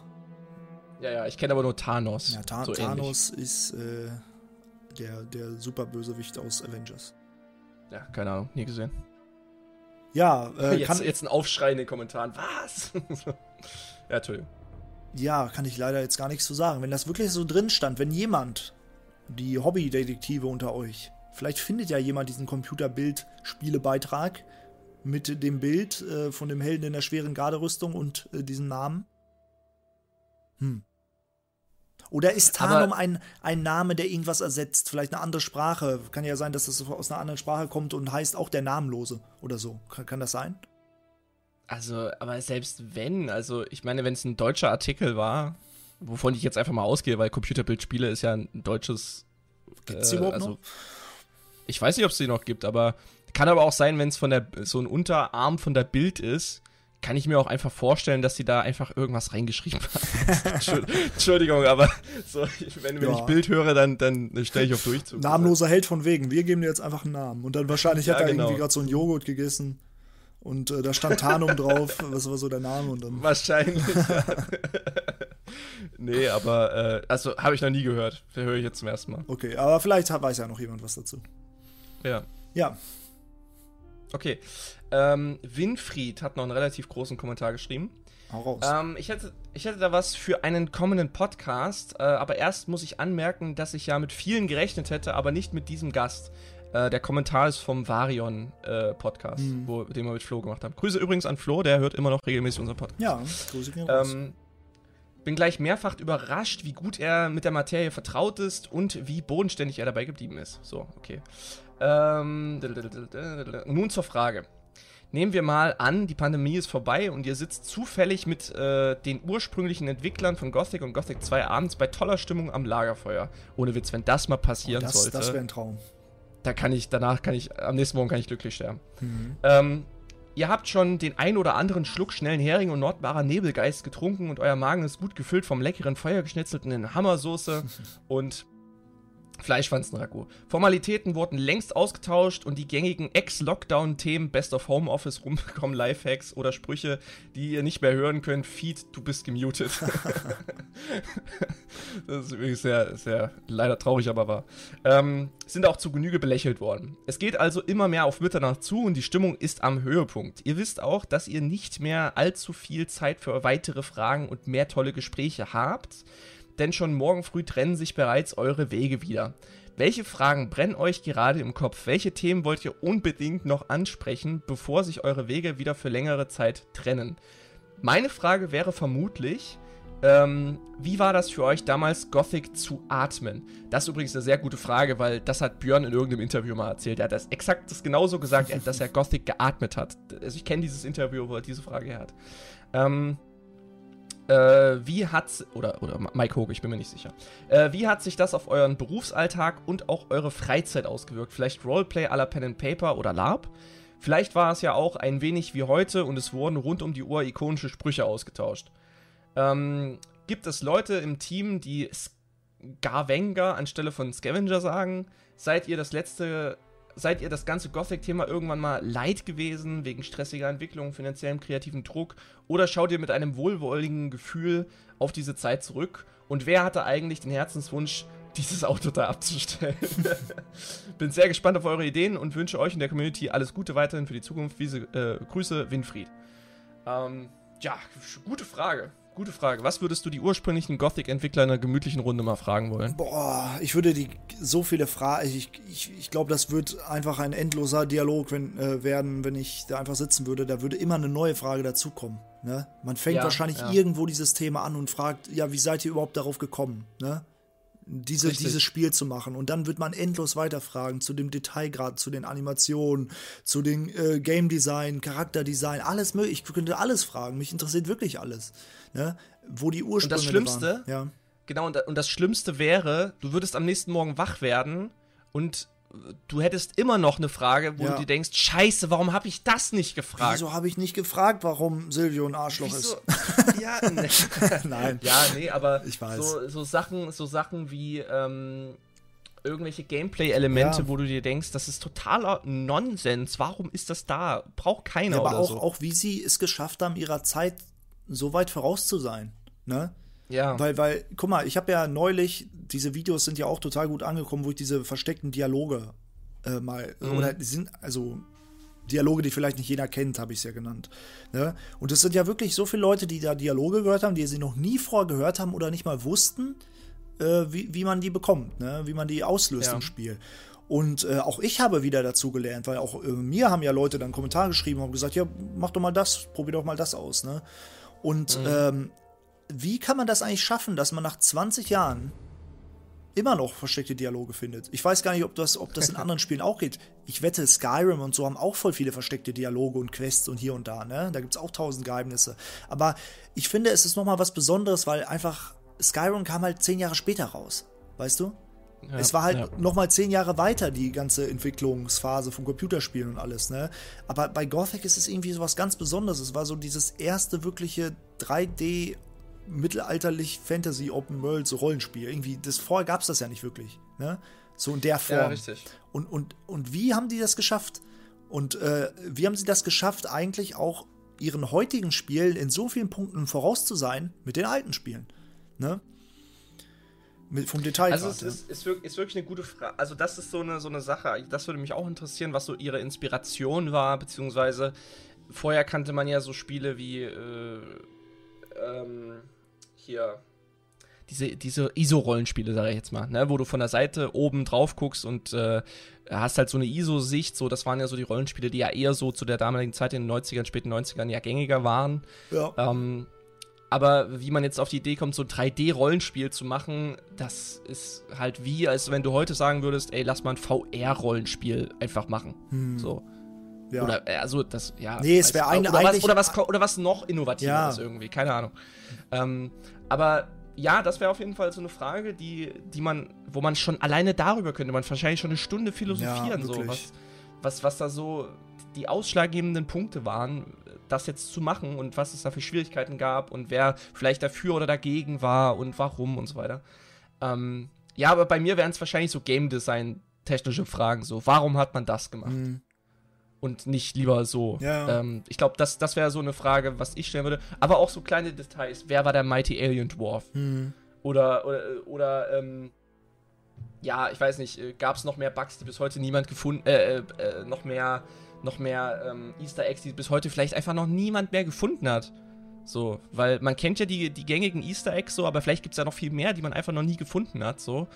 Ja, ja, ich kenne aber nur Thanos. Ja, Ta so Thanos ähnlich. ist äh, der, der Superbösewicht aus Avengers. Ja, keine Ahnung, nie gesehen. Ja, (laughs) äh, jetzt, kann, jetzt ein Aufschrei in den Kommentaren. Was? (laughs) ja, Entschuldigung. Ja, kann ich leider jetzt gar nichts zu sagen. Wenn das wirklich so drin stand, wenn jemand, die Hobbydetektive unter euch, vielleicht findet ja jemand diesen Computerbild-Spielebeitrag mit dem Bild äh, von dem Helden in der schweren Garderüstung und äh, diesem Namen? Hm. Oder ist Tarnum ein, ein Name, der irgendwas ersetzt? Vielleicht eine andere Sprache? Kann ja sein, dass das aus einer anderen Sprache kommt und heißt auch der Namenlose oder so. Kann, kann das sein? Also, aber selbst wenn, also ich meine, wenn es ein deutscher Artikel war, wovon ich jetzt einfach mal ausgehe, weil Computerbildspiele ist ja ein deutsches. Gibt es äh, überhaupt also, noch? Ich weiß nicht, ob es die noch gibt, aber kann aber auch sein, wenn es von der so ein Unterarm von der Bild ist, kann ich mir auch einfach vorstellen, dass sie da einfach irgendwas reingeschrieben haben. (laughs) Entschuldigung, aber so, wenn, wenn ja. ich Bild höre, dann, dann stelle ich auf Durchzug. Namenloser Held von wegen. Wir geben dir jetzt einfach einen Namen. Und dann wahrscheinlich ja, hat er genau. irgendwie gerade so einen Joghurt gegessen. Und äh, da stand Tarnum (laughs) drauf. Was war so der Name? Und dann wahrscheinlich. Ja. (laughs) nee, aber äh, also habe ich noch nie gehört. Höre ich jetzt zum ersten Mal. Okay, aber vielleicht weiß ja noch jemand was dazu. Ja. Ja, Okay. Ähm, Winfried hat noch einen relativ großen Kommentar geschrieben. Hau raus. Ähm, ich, hätte, ich hätte da was für einen kommenden Podcast, äh, aber erst muss ich anmerken, dass ich ja mit vielen gerechnet hätte, aber nicht mit diesem Gast. Äh, der Kommentar ist vom Varion äh, Podcast, mhm. wo, den wir mit Flo gemacht haben. Grüße übrigens an Flo, der hört immer noch regelmäßig unseren Podcast. Ja, Grüße gehen raus. Ähm, bin gleich mehrfach überrascht, wie gut er mit der Materie vertraut ist und wie bodenständig er dabei geblieben ist. So, okay. Ähm, nun zur Frage. Nehmen wir mal an, die Pandemie ist vorbei und ihr sitzt zufällig mit äh, den ursprünglichen Entwicklern von Gothic und Gothic 2 abends bei toller Stimmung am Lagerfeuer. Ohne Witz, wenn das mal passieren oh, das, sollte. Das wäre ein Traum. Da kann ich, danach kann ich, am nächsten Morgen kann ich glücklich sterben. Mhm. Ähm, ihr habt schon den ein oder anderen Schluck schnellen Hering und Nordbarer Nebelgeist getrunken und euer Magen ist gut gefüllt vom leckeren Feuergeschnitzelten in Hammersoße. (laughs) Und Fleischwanzenragout. Formalitäten wurden längst ausgetauscht und die gängigen Ex-Lockdown-Themen Best of Homeoffice rumbekommen, Lifehacks oder Sprüche, die ihr nicht mehr hören könnt. Feed, du bist gemutet. (laughs) das ist übrigens sehr, sehr leider traurig, aber wahr. Ähm, sind auch zu Genüge belächelt worden. Es geht also immer mehr auf Mitternacht zu und die Stimmung ist am Höhepunkt. Ihr wisst auch, dass ihr nicht mehr allzu viel Zeit für weitere Fragen und mehr tolle Gespräche habt denn schon morgen früh trennen sich bereits eure Wege wieder. Welche Fragen brennen euch gerade im Kopf? Welche Themen wollt ihr unbedingt noch ansprechen, bevor sich eure Wege wieder für längere Zeit trennen? meine Frage wäre vermutlich, ähm, wie war das für euch damals, Gothic zu atmen? Das ist übrigens eine sehr gute Frage, weil das hat Björn in irgendeinem Interview mal erzählt. Er hat das exakt das genauso gesagt, dass er Gothic geatmet hat. Also ich kenne dieses Interview, wo er diese Frage hat. Ähm, äh, wie hat oder oder Mike Hoge, ich bin mir nicht sicher. Äh, wie hat sich das auf euren Berufsalltag und auch eure Freizeit ausgewirkt? Vielleicht Roleplay à la Pen and Paper oder LARP? Vielleicht war es ja auch ein wenig wie heute und es wurden rund um die Uhr ikonische Sprüche ausgetauscht. Ähm, gibt es Leute im Team, die Scavenger anstelle von Scavenger sagen? Seid ihr das letzte seid ihr das ganze Gothic-Thema irgendwann mal leid gewesen, wegen stressiger Entwicklung, finanziellem kreativen Druck? Oder schaut ihr mit einem wohlwollenden Gefühl auf diese Zeit zurück? Und wer hatte eigentlich den Herzenswunsch, (laughs) dieses Auto da abzustellen? (laughs) Bin sehr gespannt auf eure Ideen und wünsche euch in der Community alles Gute weiterhin für die Zukunft. Wiese, äh, Grüße, Winfried. Ähm, ja, gute Frage. Gute Frage. Was würdest du die ursprünglichen Gothic-Entwickler in einer gemütlichen Runde mal fragen wollen? Boah, ich würde die so viele Fragen. Ich, ich, ich glaube, das wird einfach ein endloser Dialog wenn, äh, werden, wenn ich da einfach sitzen würde. Da würde immer eine neue Frage dazukommen. Ne? Man fängt ja, wahrscheinlich ja. irgendwo dieses Thema an und fragt, ja, wie seid ihr überhaupt darauf gekommen? Ne? Diese, dieses Spiel zu machen. Und dann wird man endlos weiterfragen zu dem Detailgrad, zu den Animationen, zu den äh, Game Design, Charakterdesign, alles möglich. Ich könnte alles fragen. Mich interessiert wirklich alles. Ne? Wo die Ursprünge Und das Schlimmste, waren. Ja. genau, und, und das Schlimmste wäre, du würdest am nächsten Morgen wach werden und du hättest immer noch eine Frage, wo ja. du dir denkst, scheiße, warum habe ich das nicht gefragt? Wieso habe ich nicht gefragt, warum Silvio ein Arschloch Wieso? ist? Ja, (laughs) nee. Nein. Ja, nee, aber ich weiß. So, so Sachen, so Sachen wie ähm, irgendwelche Gameplay-Elemente, ja. wo du dir denkst, das ist totaler Nonsens. Warum ist das da? Braucht keiner ja, aber auch, so. auch wie sie es geschafft haben, ihrer Zeit so weit voraus zu sein. Ne? Ja. Weil, weil, guck mal, ich habe ja neulich, diese Videos sind ja auch total gut angekommen, wo ich diese versteckten Dialoge äh, mal, mhm. oder sind, also Dialoge, die vielleicht nicht jeder kennt, habe ich es ja genannt. Ne? Und es sind ja wirklich so viele Leute, die da Dialoge gehört haben, die sie noch nie vorher gehört haben oder nicht mal wussten, äh, wie, wie man die bekommt, ne? wie man die auslöst ja. im Spiel. Und äh, auch ich habe wieder dazu gelernt, weil auch äh, mir haben ja Leute dann Kommentare geschrieben und gesagt, ja, mach doch mal das, probier doch mal das aus. Ne? Und mhm. ähm, wie kann man das eigentlich schaffen, dass man nach 20 Jahren immer noch versteckte Dialoge findet? Ich weiß gar nicht, ob das, ob das in anderen Spielen auch geht. Ich wette, Skyrim und so haben auch voll viele versteckte Dialoge und Quests und hier und da, ne? Da gibt es auch tausend Geheimnisse. Aber ich finde, es ist nochmal was Besonderes, weil einfach Skyrim kam halt zehn Jahre später raus. Weißt du? Ja, es war halt ja. noch mal zehn Jahre weiter, die ganze Entwicklungsphase von Computerspielen und alles, ne? Aber bei Gothic ist es irgendwie so was ganz Besonderes. Es war so dieses erste wirkliche 3D mittelalterlich Fantasy Open World so Rollenspiel. Irgendwie, das vorher gab es das ja nicht wirklich. Ne? So in der Form. Ja, richtig. Und, und, und wie haben die das geschafft? Und äh, wie haben sie das geschafft, eigentlich auch ihren heutigen Spielen in so vielen Punkten voraus zu sein mit den alten Spielen? Ne? Mit, vom Detail. Also, es ist, ist, ist, wirklich eine gute Frage. Also, das ist so eine, so eine Sache. Das würde mich auch interessieren, was so ihre Inspiration war, beziehungsweise vorher kannte man ja so Spiele wie. Äh, ähm, hier diese, diese ISO-Rollenspiele, sage ich jetzt mal, ne, wo du von der Seite oben drauf guckst und äh, hast halt so eine ISO-Sicht, so, das waren ja so die Rollenspiele, die ja eher so zu der damaligen Zeit in den 90ern, späten 90ern ja gängiger waren. Ja. Ähm, aber wie man jetzt auf die Idee kommt, so ein 3D-Rollenspiel zu machen, das ist halt wie, als wenn du heute sagen würdest, ey, lass mal ein VR-Rollenspiel einfach machen. Hm. So. Ja. Oder, äh, also, das, ja. Nee, es wäre eine, oder, was, oder, was, oder was noch innovativeres ja. irgendwie, keine Ahnung. Ähm, aber ja, das wäre auf jeden Fall so eine Frage, die, die man, wo man schon alleine darüber könnte man wahrscheinlich schon eine Stunde philosophieren, ja, so was, was, was da so die ausschlaggebenden Punkte waren, das jetzt zu machen und was es da für Schwierigkeiten gab und wer vielleicht dafür oder dagegen war und warum und so weiter. Ähm, ja, aber bei mir wären es wahrscheinlich so Game Design technische Fragen, so warum hat man das gemacht? Mhm und nicht lieber so. Ja. Ähm, ich glaube, das, das wäre so eine Frage, was ich stellen würde. Aber auch so kleine Details. Wer war der Mighty Alien Dwarf? Mhm. Oder, oder, oder ähm, ja, ich weiß nicht, äh, gab es noch mehr Bugs, die bis heute niemand gefunden, äh, äh, äh, noch mehr, noch mehr ähm, Easter Eggs, die bis heute vielleicht einfach noch niemand mehr gefunden hat. So, weil man kennt ja die, die gängigen Easter Eggs so, aber vielleicht gibt es ja noch viel mehr, die man einfach noch nie gefunden hat, so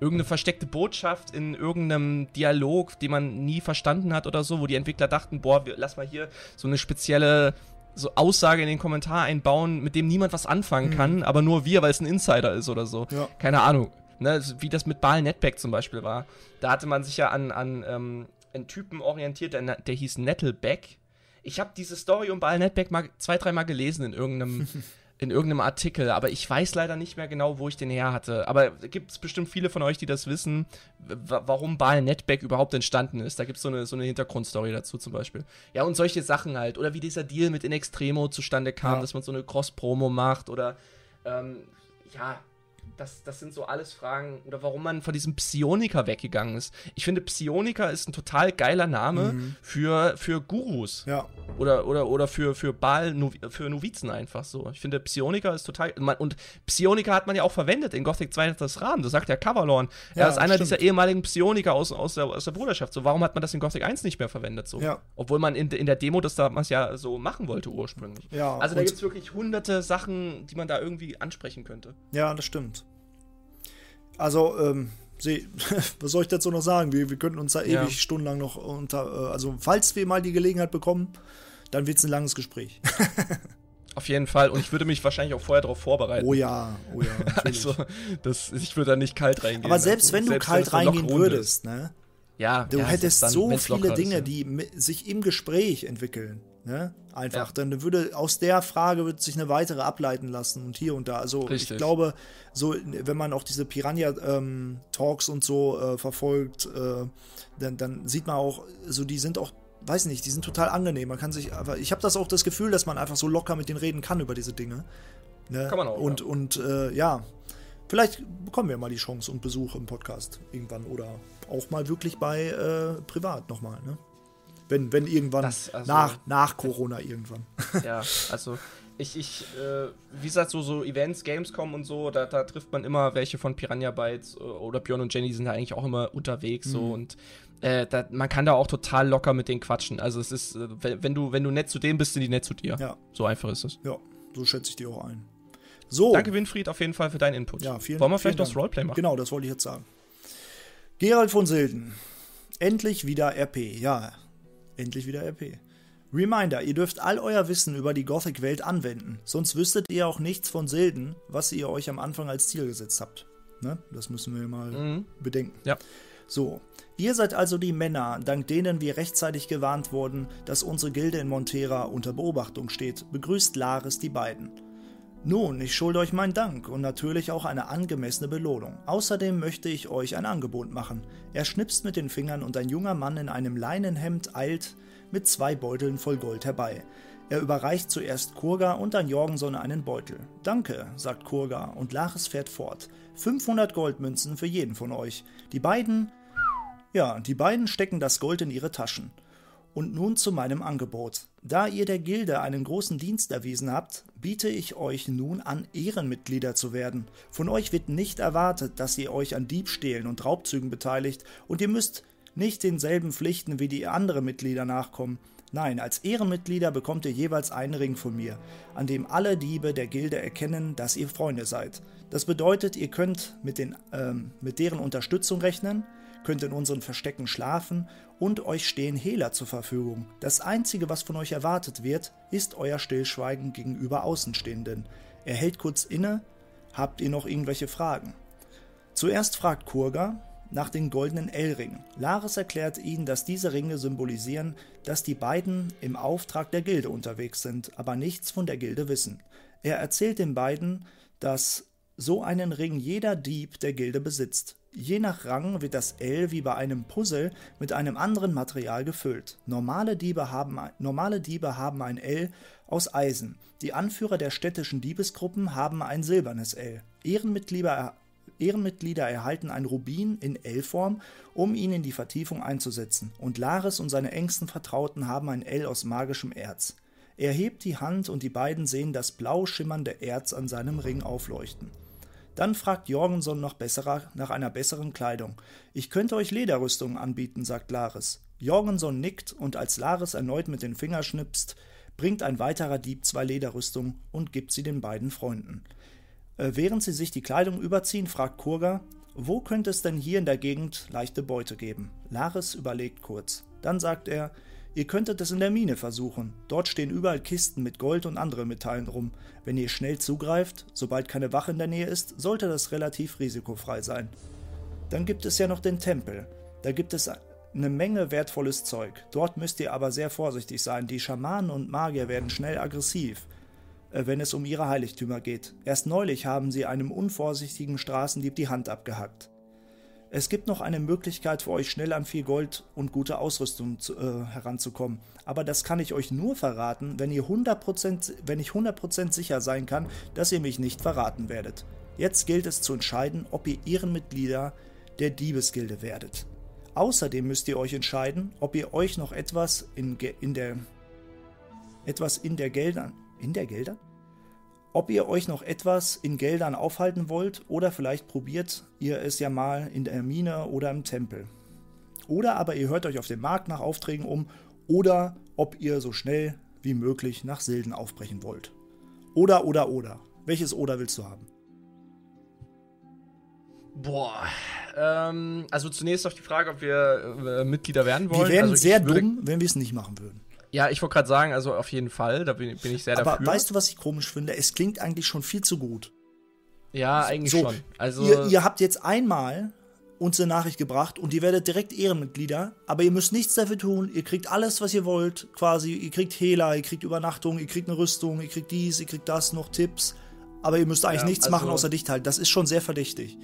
irgendeine versteckte Botschaft in irgendeinem Dialog, den man nie verstanden hat oder so, wo die Entwickler dachten, boah, wir, lass mal hier so eine spezielle so Aussage in den Kommentar einbauen, mit dem niemand was anfangen mhm. kann, aber nur wir, weil es ein Insider ist oder so. Ja. Keine Ahnung. Ne, wie das mit Baal Netback zum Beispiel war. Da hatte man sich ja an, an ähm, einen Typen orientiert, der, der hieß Nettleback. Ich habe diese Story um Baal Netback mal zwei, dreimal gelesen in irgendeinem (laughs) in irgendeinem Artikel, aber ich weiß leider nicht mehr genau, wo ich den her hatte. Aber gibt es bestimmt viele von euch, die das wissen, warum Baal Netback überhaupt entstanden ist. Da gibt es so eine, so eine Hintergrundstory dazu zum Beispiel. Ja, und solche Sachen halt. Oder wie dieser Deal mit In Extremo zustande kam, ja. dass man so eine Cross-Promo macht oder ähm, ja, das, das sind so alles Fragen, oder warum man von diesem Psioniker weggegangen ist. Ich finde, Psioniker ist ein total geiler Name mhm. für, für Gurus. Ja. Oder, oder, oder für, für Baal, für Novizen einfach so. Ich finde, Psioniker ist total. und Psioniker hat man ja auch verwendet in Gothic 2 das Rahmen. Das sagt ja Coverlorn. Ja, er ist einer stimmt. dieser ehemaligen Psioniker aus, aus, der, aus der Bruderschaft. So, warum hat man das in Gothic 1 nicht mehr verwendet? So? Ja. Obwohl man in, in der Demo das damals ja so machen wollte ursprünglich. Ja, also da gibt es wirklich hunderte Sachen, die man da irgendwie ansprechen könnte. Ja, das stimmt. Also, ähm, See, (laughs) was soll ich dazu noch sagen? Wir, wir könnten uns da ja. ewig stundenlang noch unter. Äh, also, falls wir mal die Gelegenheit bekommen, dann wird es ein langes Gespräch. (laughs) Auf jeden Fall. Und ich würde mich wahrscheinlich auch vorher darauf vorbereiten. Oh ja, oh ja. (laughs) also, das, ich würde da nicht kalt reingehen. Aber selbst also, wenn du selbst kalt reingehen würdest, ne? Ja, du ja, hättest so viele Dinge, ist, ja. die sich im Gespräch entwickeln. Ne? Einfach, ja. dann würde aus der Frage wird sich eine weitere ableiten lassen und hier und da. Also Richtig. ich glaube, so wenn man auch diese Piranha-Talks ähm, und so äh, verfolgt, äh, dann, dann sieht man auch, so die sind auch, weiß nicht, die sind total angenehm. Man kann sich, aber ich habe das auch das Gefühl, dass man einfach so locker mit denen reden kann über diese Dinge. Ne? Kann man auch. Und, ja. und äh, ja, vielleicht bekommen wir mal die Chance und Besuch im Podcast irgendwann oder auch mal wirklich bei äh, privat nochmal. Ne? Wenn, wenn irgendwann, das, also, nach, nach Corona irgendwann. (laughs) Ja, also ich, ich äh, wie gesagt, so, so Events, Gamescom und so, da, da trifft man immer welche von Piranha Bytes äh, oder Björn und Jenny sind da eigentlich auch immer unterwegs mhm. so und äh, da, man kann da auch total locker mit denen quatschen. Also es ist, äh, wenn, wenn, du, wenn du nett zu denen bist, sind die nett zu dir. Ja. So einfach ist es. Ja, so schätze ich die auch ein. So. Danke, Winfried, auf jeden Fall für deinen Input. Ja, vielen Wollen wir vielleicht noch das Roleplay machen? Genau, das wollte ich jetzt sagen. Gerald von Silden. Endlich wieder RP. Ja, Endlich wieder RP. Reminder, ihr dürft all euer Wissen über die Gothic-Welt anwenden, sonst wüsstet ihr auch nichts von Silden, was ihr euch am Anfang als Ziel gesetzt habt. Ne? Das müssen wir mal mhm. bedenken. Ja. So, ihr seid also die Männer, dank denen wir rechtzeitig gewarnt wurden, dass unsere Gilde in Montera unter Beobachtung steht. Begrüßt Laris die beiden. Nun, ich schulde euch meinen Dank und natürlich auch eine angemessene Belohnung. Außerdem möchte ich euch ein Angebot machen. Er schnipst mit den Fingern und ein junger Mann in einem Leinenhemd eilt mit zwei Beuteln voll Gold herbei. Er überreicht zuerst Kurga und dann Jorgenson einen Beutel. Danke, sagt Kurga und Laches fährt fort. 500 Goldmünzen für jeden von euch. Die beiden. Ja, die beiden stecken das Gold in ihre Taschen. Und nun zu meinem Angebot. Da ihr der Gilde einen großen Dienst erwiesen habt, biete ich euch nun an, Ehrenmitglieder zu werden. Von euch wird nicht erwartet, dass ihr euch an Diebstählen und Raubzügen beteiligt, und ihr müsst nicht denselben Pflichten wie die anderen Mitglieder nachkommen. Nein, als Ehrenmitglieder bekommt ihr jeweils einen Ring von mir, an dem alle Diebe der Gilde erkennen, dass ihr Freunde seid. Das bedeutet, ihr könnt mit, den, ähm, mit deren Unterstützung rechnen, könnt in unseren Verstecken schlafen und euch stehen Hehler zur Verfügung. Das Einzige, was von euch erwartet wird, ist euer Stillschweigen gegenüber Außenstehenden. Er hält kurz inne. Habt ihr noch irgendwelche Fragen? Zuerst fragt Kurga nach den goldenen L-Ringen. Laris erklärt ihnen, dass diese Ringe symbolisieren, dass die beiden im Auftrag der Gilde unterwegs sind, aber nichts von der Gilde wissen. Er erzählt den beiden, dass so einen Ring jeder Dieb der Gilde besitzt. Je nach Rang wird das L wie bei einem Puzzle mit einem anderen Material gefüllt. Normale Diebe haben, normale Diebe haben ein L aus Eisen. Die Anführer der städtischen Diebesgruppen haben ein silbernes L. Ehrenmitglieder, Ehrenmitglieder erhalten ein Rubin in L-Form, um ihn in die Vertiefung einzusetzen. Und Laris und seine engsten Vertrauten haben ein L aus magischem Erz. Er hebt die Hand und die beiden sehen das blau schimmernde Erz an seinem Ring aufleuchten. Dann fragt Jorgenson noch besserer, nach einer besseren Kleidung. Ich könnte euch Lederrüstungen anbieten, sagt Laris. Jorgenson nickt und als Laris erneut mit den Fingern schnipst, bringt ein weiterer Dieb zwei Lederrüstungen und gibt sie den beiden Freunden. Äh, während sie sich die Kleidung überziehen, fragt Kurga, wo könnte es denn hier in der Gegend leichte Beute geben? Laris überlegt kurz. Dann sagt er, Ihr könntet es in der Mine versuchen. Dort stehen überall Kisten mit Gold und anderen Metallen rum. Wenn ihr schnell zugreift, sobald keine Wache in der Nähe ist, sollte das relativ risikofrei sein. Dann gibt es ja noch den Tempel. Da gibt es eine Menge wertvolles Zeug. Dort müsst ihr aber sehr vorsichtig sein. Die Schamanen und Magier werden schnell aggressiv, äh, wenn es um ihre Heiligtümer geht. Erst neulich haben sie einem unvorsichtigen Straßendieb die Hand abgehackt. Es gibt noch eine Möglichkeit für euch schnell an viel Gold und gute Ausrüstung zu, äh, heranzukommen. Aber das kann ich euch nur verraten, wenn, ihr 100%, wenn ich 100% sicher sein kann, dass ihr mich nicht verraten werdet. Jetzt gilt es zu entscheiden, ob ihr Ehrenmitglieder der Diebesgilde werdet. Außerdem müsst ihr euch entscheiden, ob ihr euch noch etwas in, in der etwas in der Geldern in der Geldern ob ihr euch noch etwas in Geldern aufhalten wollt oder vielleicht probiert ihr es ja mal in der Mine oder im Tempel. Oder aber ihr hört euch auf dem Markt nach Aufträgen um oder ob ihr so schnell wie möglich nach Silden aufbrechen wollt. Oder, oder, oder. Welches Oder willst du haben? Boah, ähm, also zunächst noch die Frage, ob wir äh, Mitglieder werden wollen. Wir wären also sehr dumm, wenn wir es nicht machen würden. Ja, ich wollte gerade sagen, also auf jeden Fall, da bin, bin ich sehr Aber dafür. weißt du, was ich komisch finde? Es klingt eigentlich schon viel zu gut. Ja, eigentlich so, schon. Also ihr, ihr habt jetzt einmal uns eine Nachricht gebracht und ihr werdet direkt Ehrenmitglieder, aber ihr müsst nichts dafür tun. Ihr kriegt alles, was ihr wollt, quasi. Ihr kriegt Hehler, ihr kriegt Übernachtung, ihr kriegt eine Rüstung, ihr kriegt dies, ihr kriegt das, noch Tipps. Aber ihr müsst eigentlich Ja, nichts also- machen, außer dicht halten. Das ist schon sehr verdächtig.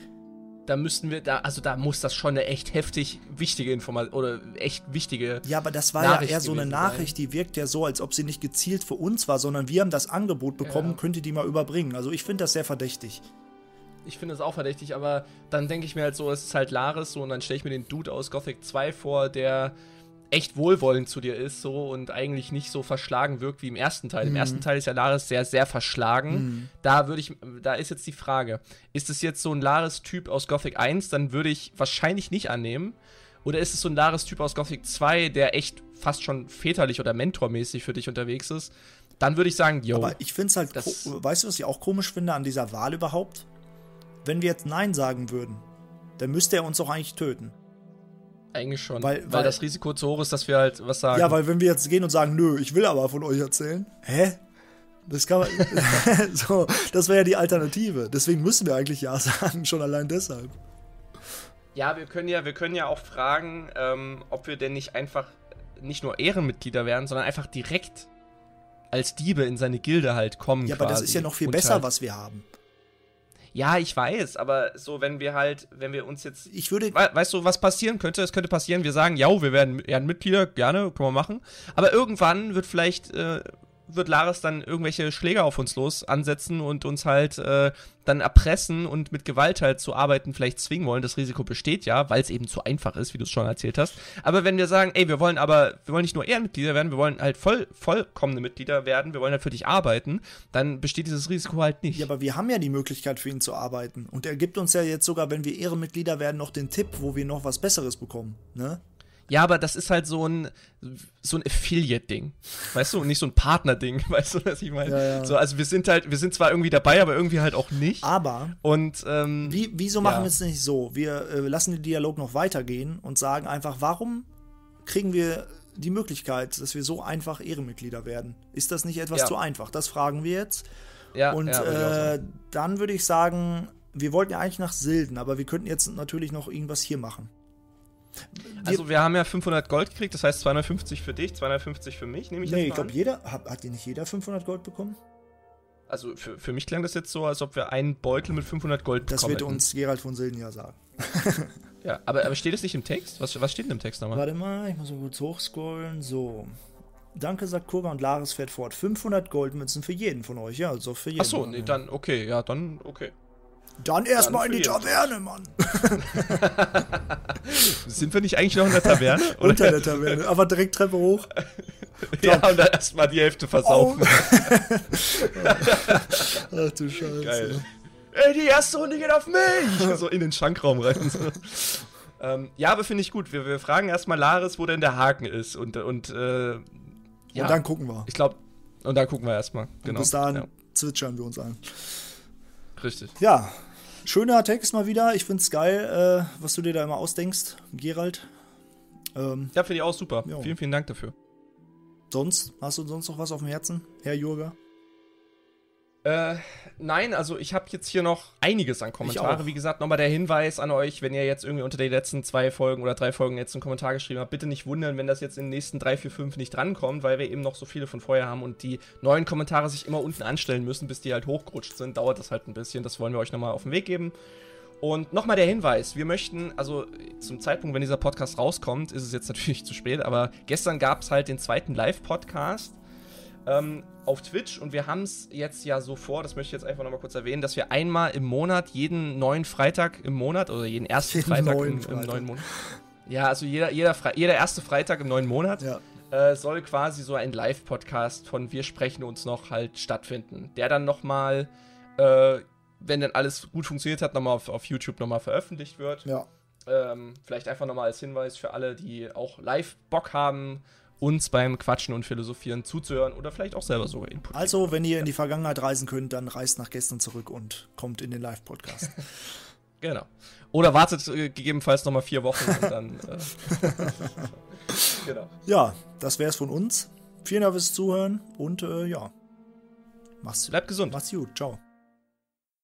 Da müssten wir, da, also da muss das schon eine echt heftig wichtige Information oder echt wichtige. Ja, aber das war Nachricht ja eher so eine Nachricht, die wirkt ja so, als ob sie nicht gezielt für uns war, sondern wir haben das Angebot bekommen, Ja. könnt ihr die mal überbringen. Also ich finde das sehr verdächtig. Ich finde es auch verdächtig, aber dann denke ich mir halt so, es ist halt Laris so und dann stelle ich mir den Dude aus Gothic 2 vor, der echt wohlwollend zu dir ist so und eigentlich nicht so verschlagen wirkt wie im ersten Teil. Im Mhm. ersten Teil ist ja Laris sehr, sehr verschlagen. Da würde ich, da ist jetzt die Frage, ist es jetzt so ein Laris-Typ aus Gothic 1, dann würde ich wahrscheinlich nicht annehmen. Oder ist es so ein Laris-Typ aus Gothic 2, der echt fast schon väterlich oder mentormäßig für dich unterwegs ist? Dann würde ich sagen, yo. Aber ich finde es halt, weißt du, was ich auch komisch finde an dieser Wahl überhaupt? Wenn wir jetzt Nein sagen würden, dann müsste er uns doch eigentlich töten. Eigentlich schon. weil- Weil, weil- das Risiko zu hoch ist, dass wir halt was sagen. Ja, weil wenn wir jetzt gehen und sagen, nö, ich will aber von euch erzählen, hä? Das kann man, (laughs) so, das wäre ja die Alternative. Deswegen müssen wir eigentlich Ja sagen, schon allein deshalb. Ja, wir können ja, wir können ja auch fragen, ähm, ob wir denn nicht einfach nicht nur Ehrenmitglieder werden, sondern einfach direkt als Diebe in seine Gilde halt kommen. Ja, aber das ist ja noch viel Und besser, halt, was wir haben. Ja, ich weiß, aber so, wenn wir halt, wenn wir uns jetzt. Ich würde, We weißt du, was passieren könnte? Es könnte passieren, wir sagen, ja, wir werden Ehrenmitglieder, gerne, können wir machen. Aber irgendwann wird vielleicht, äh, wird Laris dann irgendwelche Schläger auf uns los ansetzen und uns halt äh, dann erpressen und mit Gewalt halt zu arbeiten vielleicht zwingen wollen. Das Risiko besteht ja, weil es eben zu einfach ist, wie du es schon erzählt hast. Aber wenn wir sagen, ey, wir wollen aber, wir wollen nicht nur Ehrenmitglieder werden, wir wollen halt voll, vollkommene Mitglieder werden, wir wollen halt für dich arbeiten, dann besteht dieses Risiko halt nicht. ja, aber wir haben ja die Möglichkeit für ihn zu arbeiten. Und er gibt uns ja jetzt sogar, wenn wir Ehrenmitglieder werden, noch den Tipp, wo wir noch was Besseres bekommen. Ne? Ja, aber das ist halt so ein so ein Affiliate-Ding, weißt du, und nicht so ein Partner-Ding, (laughs) weißt du, was ich meine? Ja, ja. So, also wir sind halt, wir sind zwar irgendwie dabei, aber irgendwie halt auch nicht. Aber Und ähm, Wie, wieso machen Ja. wir es nicht so? Wir äh, lassen den Dialog noch weitergehen und sagen einfach, warum kriegen wir die Möglichkeit, dass wir so einfach Ehrenmitglieder werden? Ist das nicht etwas zu einfach? Das fragen wir jetzt. ja, und äh, dann würde ich sagen, wir wollten ja eigentlich nach Silden, aber wir könnten jetzt natürlich noch irgendwas hier machen. Also wir haben ja 500 Gold gekriegt, das heißt 250 für dich, 250 für mich, nehme ich nee, jetzt ich glaube, jeder, hat, hat nicht jeder 500 Gold bekommen? Also für, für mich klang das jetzt so, als ob wir einen Beutel mit 500 Gold Das bekommen wird hätten. uns Gerald von Silden ja sagen. (laughs) Ja, aber, aber steht es nicht im Text? Was, was steht denn im Text nochmal? Warte mal, ich muss mal kurz hochscrollen. So. Danke, sagt Kurga und Laris fährt fort. 500 Goldmünzen für jeden von euch. Ja, also für jeden. Achso, nee, dann, okay, ja, dann, okay. Dann erstmal in die. Taverne, Mann. (laughs) Sind wir nicht eigentlich noch in der Taverne? Oder? (laughs) Unter der Taverne. Aber direkt Treppe hoch. (laughs) ja, und dann erstmal die Hälfte versaufen. Ach du Scheiße. Geil. Ey, die erste Runde geht auf mich! so in den Schankraum rein. So. ähm, ja, aber finde ich gut. Wir, wir fragen erstmal Laris, wo denn der Haken ist. Und, und äh, ja, Und dann gucken wir. ich glaube, und dann gucken wir erstmal. Genau. Bis dahin Ja, zwitschern wir uns an. Richtig. Ja, schöner Text mal wieder. Ich find's geil, äh, was du dir da immer ausdenkst, Gerald. Ähm, Ja, finde ich auch super. Jo. Vielen, vielen Dank dafür. Sonst, hast du sonst noch was auf dem Herzen, Herr Jurger? Äh, nein, also ich habe jetzt hier noch einiges an Kommentare. Wie gesagt, nochmal der Hinweis an euch, wenn ihr jetzt irgendwie unter den letzten zwei Folgen oder drei Folgen jetzt einen Kommentar geschrieben habt, bitte nicht wundern, wenn das jetzt in den nächsten drei, vier, fünf nicht drankommt, weil wir eben noch so viele von vorher haben und die neuen Kommentare sich immer unten anstellen müssen, bis die halt hochgerutscht sind. Dauert das halt ein bisschen. Das wollen wir euch nochmal auf den Weg geben. Und nochmal der Hinweis, wir möchten, also zum Zeitpunkt, wenn dieser Podcast rauskommt, ist es jetzt natürlich (laughs) zu spät, aber gestern gab es halt den zweiten Live-Podcast ähm, auf Twitch und wir haben es jetzt ja so vor, das möchte ich jetzt einfach nochmal kurz erwähnen, dass wir einmal im Monat, jeden neuen Freitag im Monat oder jeden ersten jeden Freitag, im, Freitag, im, neuen Monat. Ja, also jeder, jeder, jeder erste Freitag im neuen Monat ja. äh, soll quasi so ein Live-Podcast von Wir sprechen uns noch halt stattfinden. Der dann nochmal, äh, wenn dann alles gut funktioniert hat, nochmal auf, auf YouTube nochmal veröffentlicht wird. Ja. Ähm, vielleicht einfach nochmal als Hinweis für alle, die auch live Bock haben uns beim Quatschen und Philosophieren zuzuhören oder vielleicht auch selber sogar Input. Also, wenn ihr in die Vergangenheit reisen könnt, dann reist nach gestern zurück und kommt in den Live-Podcast. (laughs) genau. Oder wartet äh, gegebenenfalls nochmal vier Wochen und dann. Äh, (laughs) genau. Ja, das wäre es von uns. Vielen Dank fürs Zuhören und äh, ja. Mach's, Bleibt gesund. Mach's gut. Ciao.